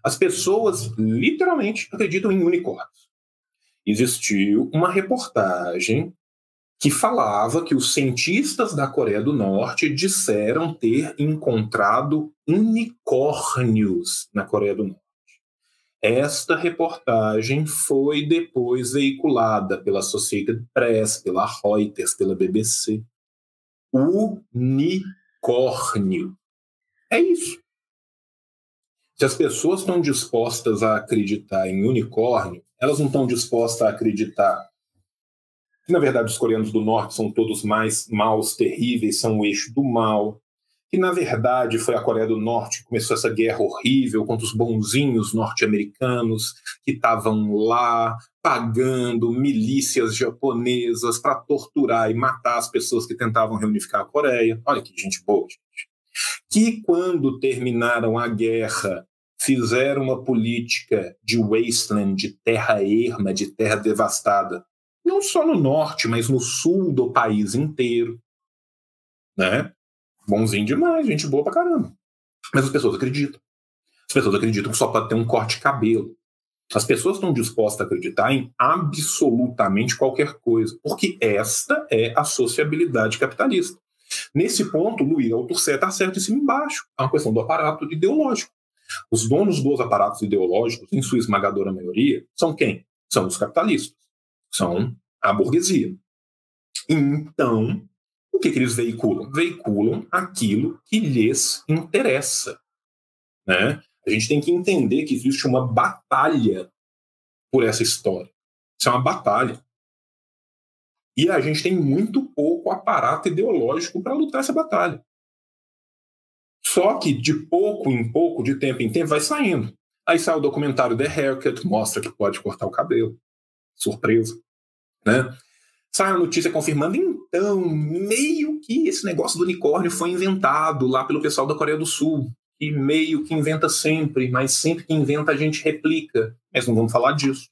As pessoas literalmente acreditam em unicórnios. Existiu uma reportagem que falava que os cientistas da Coreia do Norte disseram ter encontrado unicórnios na Coreia do Norte. Esta reportagem foi depois veiculada pela Associated Press, pela Reuters, pela BBC. Unicórnio. É isso. Se as pessoas estão dispostas a acreditar em unicórnio, elas não estão dispostas a acreditar que na verdade os coreanos do norte são todos mais maus, terríveis, são o eixo do mal, que na verdade foi a Coreia do Norte que começou essa guerra horrível contra os bonzinhos norte-americanos que estavam lá pagando milícias japonesas para torturar e matar as pessoas que tentavam reunificar a Coreia. Olha que gente boa, gente. Que quando terminaram a guerra fizeram uma política de wasteland, de terra erma, de terra devastada, não só no norte, mas no sul do país inteiro. Né? Bonzinho demais, gente boa pra caramba. Mas as pessoas acreditam. As pessoas acreditam que só pode ter um corte de cabelo. As pessoas estão dispostas a acreditar em absolutamente qualquer coisa, porque esta é a sociabilidade capitalista. Nesse ponto, Luiz Althusser está certo em cima e embaixo. É uma questão do aparato ideológico. Os donos dos aparatos ideológicos, em sua esmagadora maioria, são quem? São os capitalistas são a burguesia. Então, o que, que eles veiculam? Veiculam aquilo que lhes interessa. Né? A gente tem que entender que existe uma batalha por essa história. Isso é uma batalha. E a gente tem muito pouco aparato ideológico para lutar essa batalha. Só que de pouco em pouco, de tempo em tempo, vai saindo. Aí sai o documentário The Haircut, mostra que pode cortar o cabelo surpresa, né? Sai a notícia confirmando, então, meio que esse negócio do unicórnio foi inventado lá pelo pessoal da Coreia do Sul, e meio que inventa sempre, mas sempre que inventa a gente replica. Mas não vamos falar disso.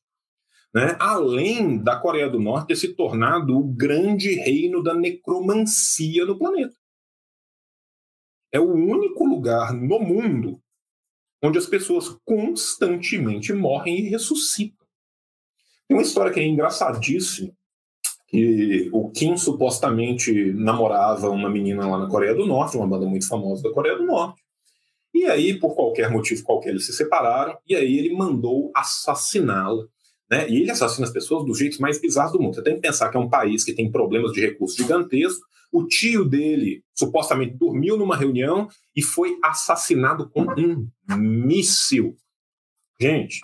Né? Além da Coreia do Norte ter se tornado o grande reino da necromancia no planeta. É o único lugar no mundo onde as pessoas constantemente morrem e ressuscitam. Tem uma história que é engraçadíssima, que o Kim supostamente namorava uma menina lá na Coreia do Norte, uma banda muito famosa da Coreia do Norte. E aí, por qualquer motivo qualquer, eles se separaram, e aí ele mandou assassiná-la. Né? E ele assassina as pessoas dos jeitos mais bizarros do mundo. Você tem que pensar que é um país que tem problemas de recursos gigantescos. O tio dele supostamente dormiu numa reunião e foi assassinado com um míssil. Gente,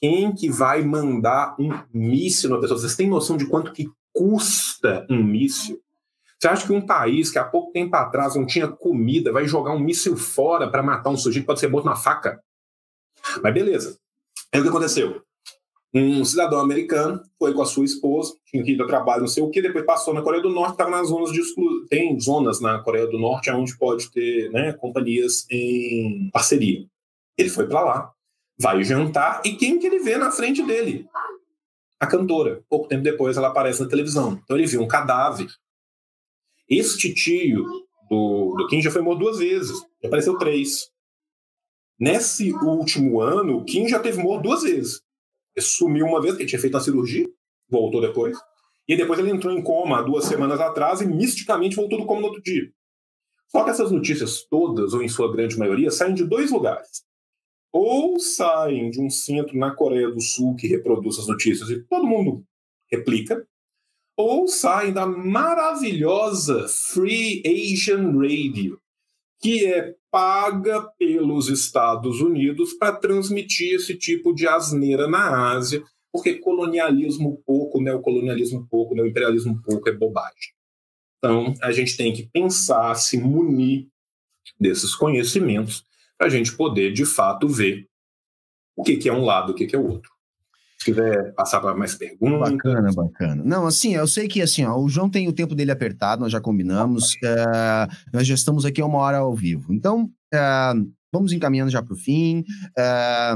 quem que vai mandar um míssil na pessoa? Vocês têm noção de quanto que custa um míssil? Você acha que um país que há pouco tempo atrás não tinha comida vai jogar um míssil fora para matar um sujeito que pode ser morto na faca? Mas beleza. Aí o que aconteceu? Um cidadão americano foi com a sua esposa, tinha que ir ao trabalho, não sei o que, depois passou na Coreia do Norte, estava nas zonas de exclusão. Tem zonas na Coreia do Norte onde pode ter né, companhias em parceria. Ele foi para lá, vai jantar, e quem que ele vê na frente dele? A cantora. Pouco tempo depois ela aparece na televisão. Então ele viu um cadáver. Esse tio do, do Kim já foi morto duas vezes, já apareceu três. Nesse último ano, o Kim já teve morto duas vezes. Ele sumiu uma vez, ele tinha feito uma cirurgia, voltou depois. E depois ele entrou em coma duas semanas atrás e misticamente voltou do coma no outro dia. Só que essas notícias todas, ou em sua grande maioria, saem de dois lugares. Ou saem de um centro na Coreia do Sul que reproduz as notícias e todo mundo replica, ou saem da maravilhosa Free Asian Radio, que é paga pelos Estados Unidos para transmitir esse tipo de asneira na Ásia, porque colonialismo pouco, neocolonialismo pouco, neoimperialismo pouco é bobagem. Então, a gente tem que pensar, se munir desses conhecimentos para a gente poder, de fato, ver o que, que é um lado, o que, que é o outro. Se quiser passar para mais perguntas. Bacana, bacana. Não, assim, eu sei que assim, ó, o João tem o tempo dele apertado, nós já combinamos. É, nós já estamos aqui uma hora ao vivo. Então, é, vamos encaminhando já para o fim. É,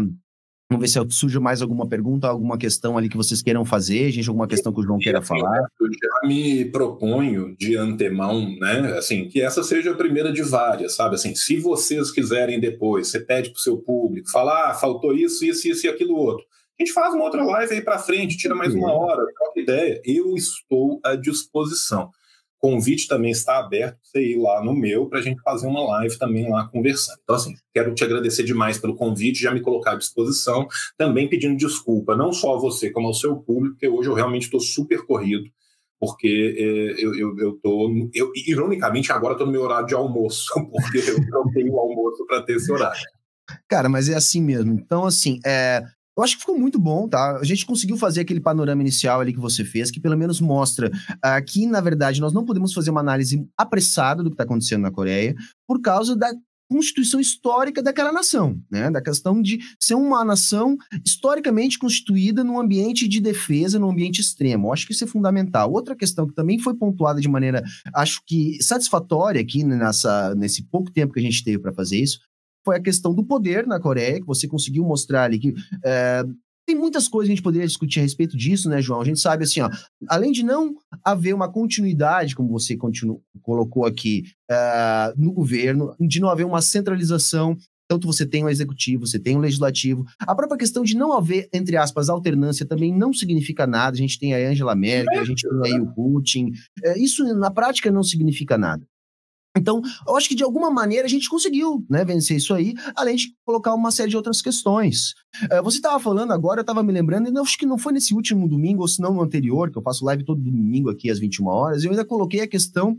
vamos ver se surge mais alguma pergunta, alguma questão ali que vocês queiram fazer, gente, alguma questão que o João queira falar. Eu já me proponho de antemão, né, assim, que essa seja a primeira de várias, sabe? Assim, se vocês quiserem depois, você pede para o seu público, falar, ah, faltou isso, isso, isso e aquilo outro a gente faz uma outra live aí para frente, tira mais uma hora, troca ideia. Eu estou à disposição. Convite também está aberto para você ir lá no meu para a gente fazer uma live também lá conversando. Então, assim, quero te agradecer demais pelo convite, já me colocar à disposição, também pedindo desculpa, não só a você, como ao seu público, porque hoje eu realmente estou super corrido, porque é, eu, eu, eu tô. Eu, ironicamente, agora estou no meu horário de almoço, porque eu troquei o almoço para ter esse horário. Cara, mas é assim mesmo. Então, assim, é, eu acho que ficou muito bom, tá? A gente conseguiu fazer aquele panorama inicial ali que você fez, que pelo menos mostra uh, que, na verdade, nós não podemos fazer uma análise apressada do que está acontecendo na Coreia, por causa da constituição histórica daquela nação, né? Da questão de ser uma nação historicamente constituída num ambiente de defesa, num ambiente extremo. Eu acho que isso é fundamental. Outra questão que também foi pontuada de maneira, acho que satisfatória aqui nessa, nesse pouco tempo que a gente teve para fazer isso, foi a questão do poder na Coreia, que você conseguiu mostrar ali que é, tem muitas coisas que a gente poderia discutir a respeito disso, né, João? A gente sabe assim, ó, além de não haver uma continuidade, como você continu, colocou aqui, uh, no governo, de não haver uma centralização. Tanto você tem o executivo, você tem o legislativo. A própria questão de não haver, entre aspas, alternância também não significa nada. A gente tem a Angela Merkel, a gente tem aí o Putin. É, isso, na prática, não significa nada. Então, eu acho que de alguma maneira a gente conseguiu né, vencer isso aí, além de colocar uma série de outras questões. É, você estava falando agora, eu estava me lembrando, e acho que não foi nesse último domingo, ou se não no anterior, que eu faço live todo domingo aqui às 21 horas, eu ainda coloquei a questão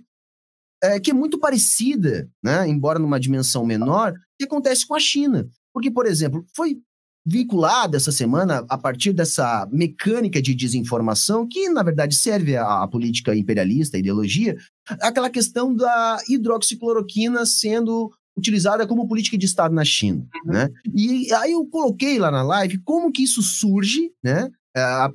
é, que é muito parecida, né, embora numa dimensão menor, que acontece com a China. Porque, por exemplo, foi vinculada essa semana a partir dessa mecânica de desinformação que, na verdade, serve à, política imperialista, à ideologia, aquela questão da hidroxicloroquina sendo utilizada como política de Estado na China, uhum. né? E aí eu coloquei lá na live como que isso surge, né?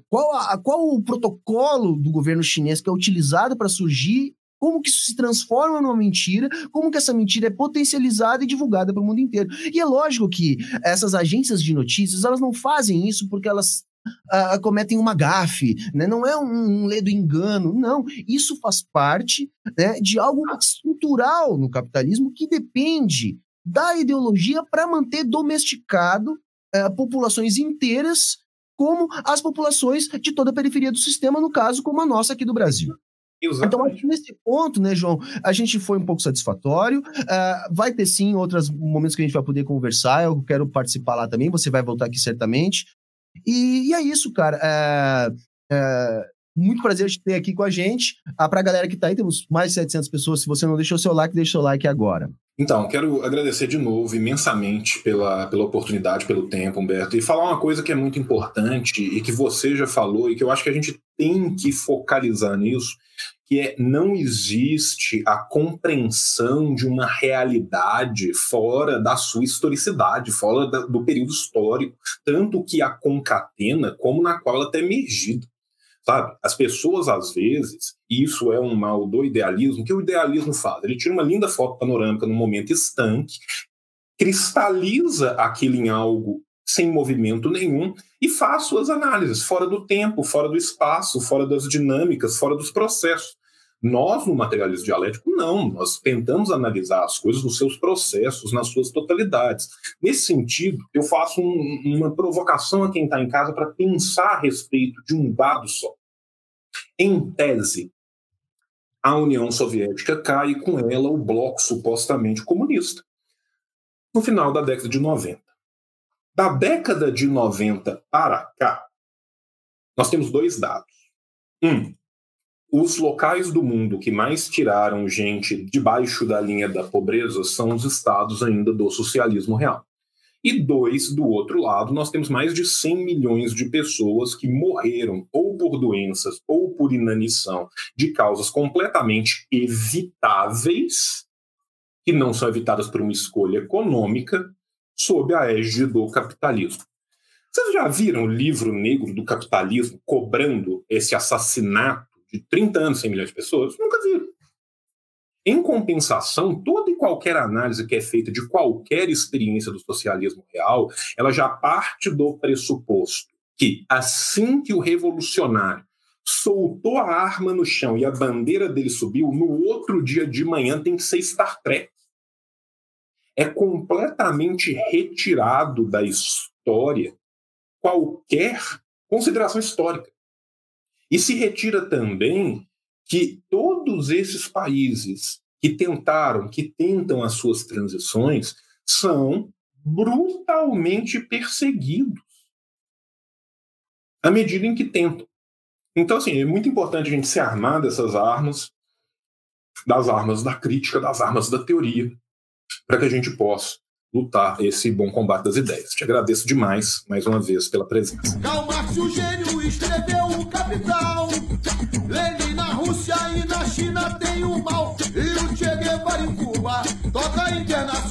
qual, a, qual o protocolo do governo chinês que é utilizado para surgir como que isso se transforma numa mentira, como que essa mentira é potencializada e divulgada para o mundo inteiro. E é lógico que essas agências de notícias, elas não fazem isso porque elas uh, cometem uma gafe, né? não é um, um ledo engano, não. Isso faz parte né, de algo estrutural no capitalismo que depende da ideologia para manter domesticado uh, populações inteiras como as populações de toda a periferia do sistema, no caso, como a nossa aqui do Brasil. Exatamente. Então, acho que nesse ponto, né, João, a gente foi um pouco satisfatório. Uh, vai ter sim outros momentos que a gente vai poder conversar. Eu quero participar lá também. Você vai voltar aqui certamente. E, e é isso, cara. Uh, uh, muito prazer de ter aqui com a gente. Ah, Para a galera que está aí, temos mais de 700 pessoas. Se você não deixou seu like, deixa seu like agora. Então, quero agradecer de novo imensamente pela, pela oportunidade, pelo tempo, Humberto, e falar uma coisa que é muito importante e que você já falou e que eu acho que a gente tem que focalizar nisso, que é não existe a compreensão de uma realidade fora da sua historicidade, fora da, do período histórico, tanto que a concatena como na qual ela está emergida. Sabe? As pessoas, às vezes, e isso é um mal do idealismo, que o idealismo faz? Ele tira uma linda foto panorâmica num momento estanque, cristaliza aquilo em algo sem movimento nenhum e faz suas análises fora do tempo, fora do espaço, fora das dinâmicas, fora dos processos. Nós, no materialismo dialético, não. Nós tentamos analisar as coisas nos seus processos, nas suas totalidades. Nesse sentido, eu faço um, uma provocação a quem está em casa para pensar a respeito de um dado só. Em tese, a União Soviética cai e com ela o bloco supostamente comunista. No final da década de 90. Da década de 90 para cá, nós temos dois dados. Um, os locais do mundo que mais tiraram gente debaixo da linha da pobreza são os estados ainda do socialismo real. E dois, do outro lado, nós temos mais de 100 milhões de pessoas que morreram ou por doenças ou por inanição de causas completamente evitáveis, que não são evitadas por uma escolha econômica, sob a égide do capitalismo. Vocês já viram o livro negro do capitalismo cobrando esse assassinato de 30 anos, 100 milhões de pessoas, nunca viram. Em compensação, toda e qualquer análise que é feita de qualquer experiência do socialismo real, ela já parte do pressuposto que assim que o revolucionário soltou a arma no chão e a bandeira dele subiu, no outro dia de manhã tem que ser Star Trek. É completamente retirado da história qualquer consideração histórica. E se retira também que todos esses países que tentaram, que tentam as suas transições, são brutalmente perseguidos à medida em que tentam. Então, assim, é muito importante a gente se armar dessas armas, das armas da crítica, das armas da teoria, para que a gente possa lutar esse bom combate das ideias. Te agradeço demais, mais uma vez, pela presença. O gênio, escreveu o Capital. Tem o mal. E o Che Guevara em Cuba toca internacional.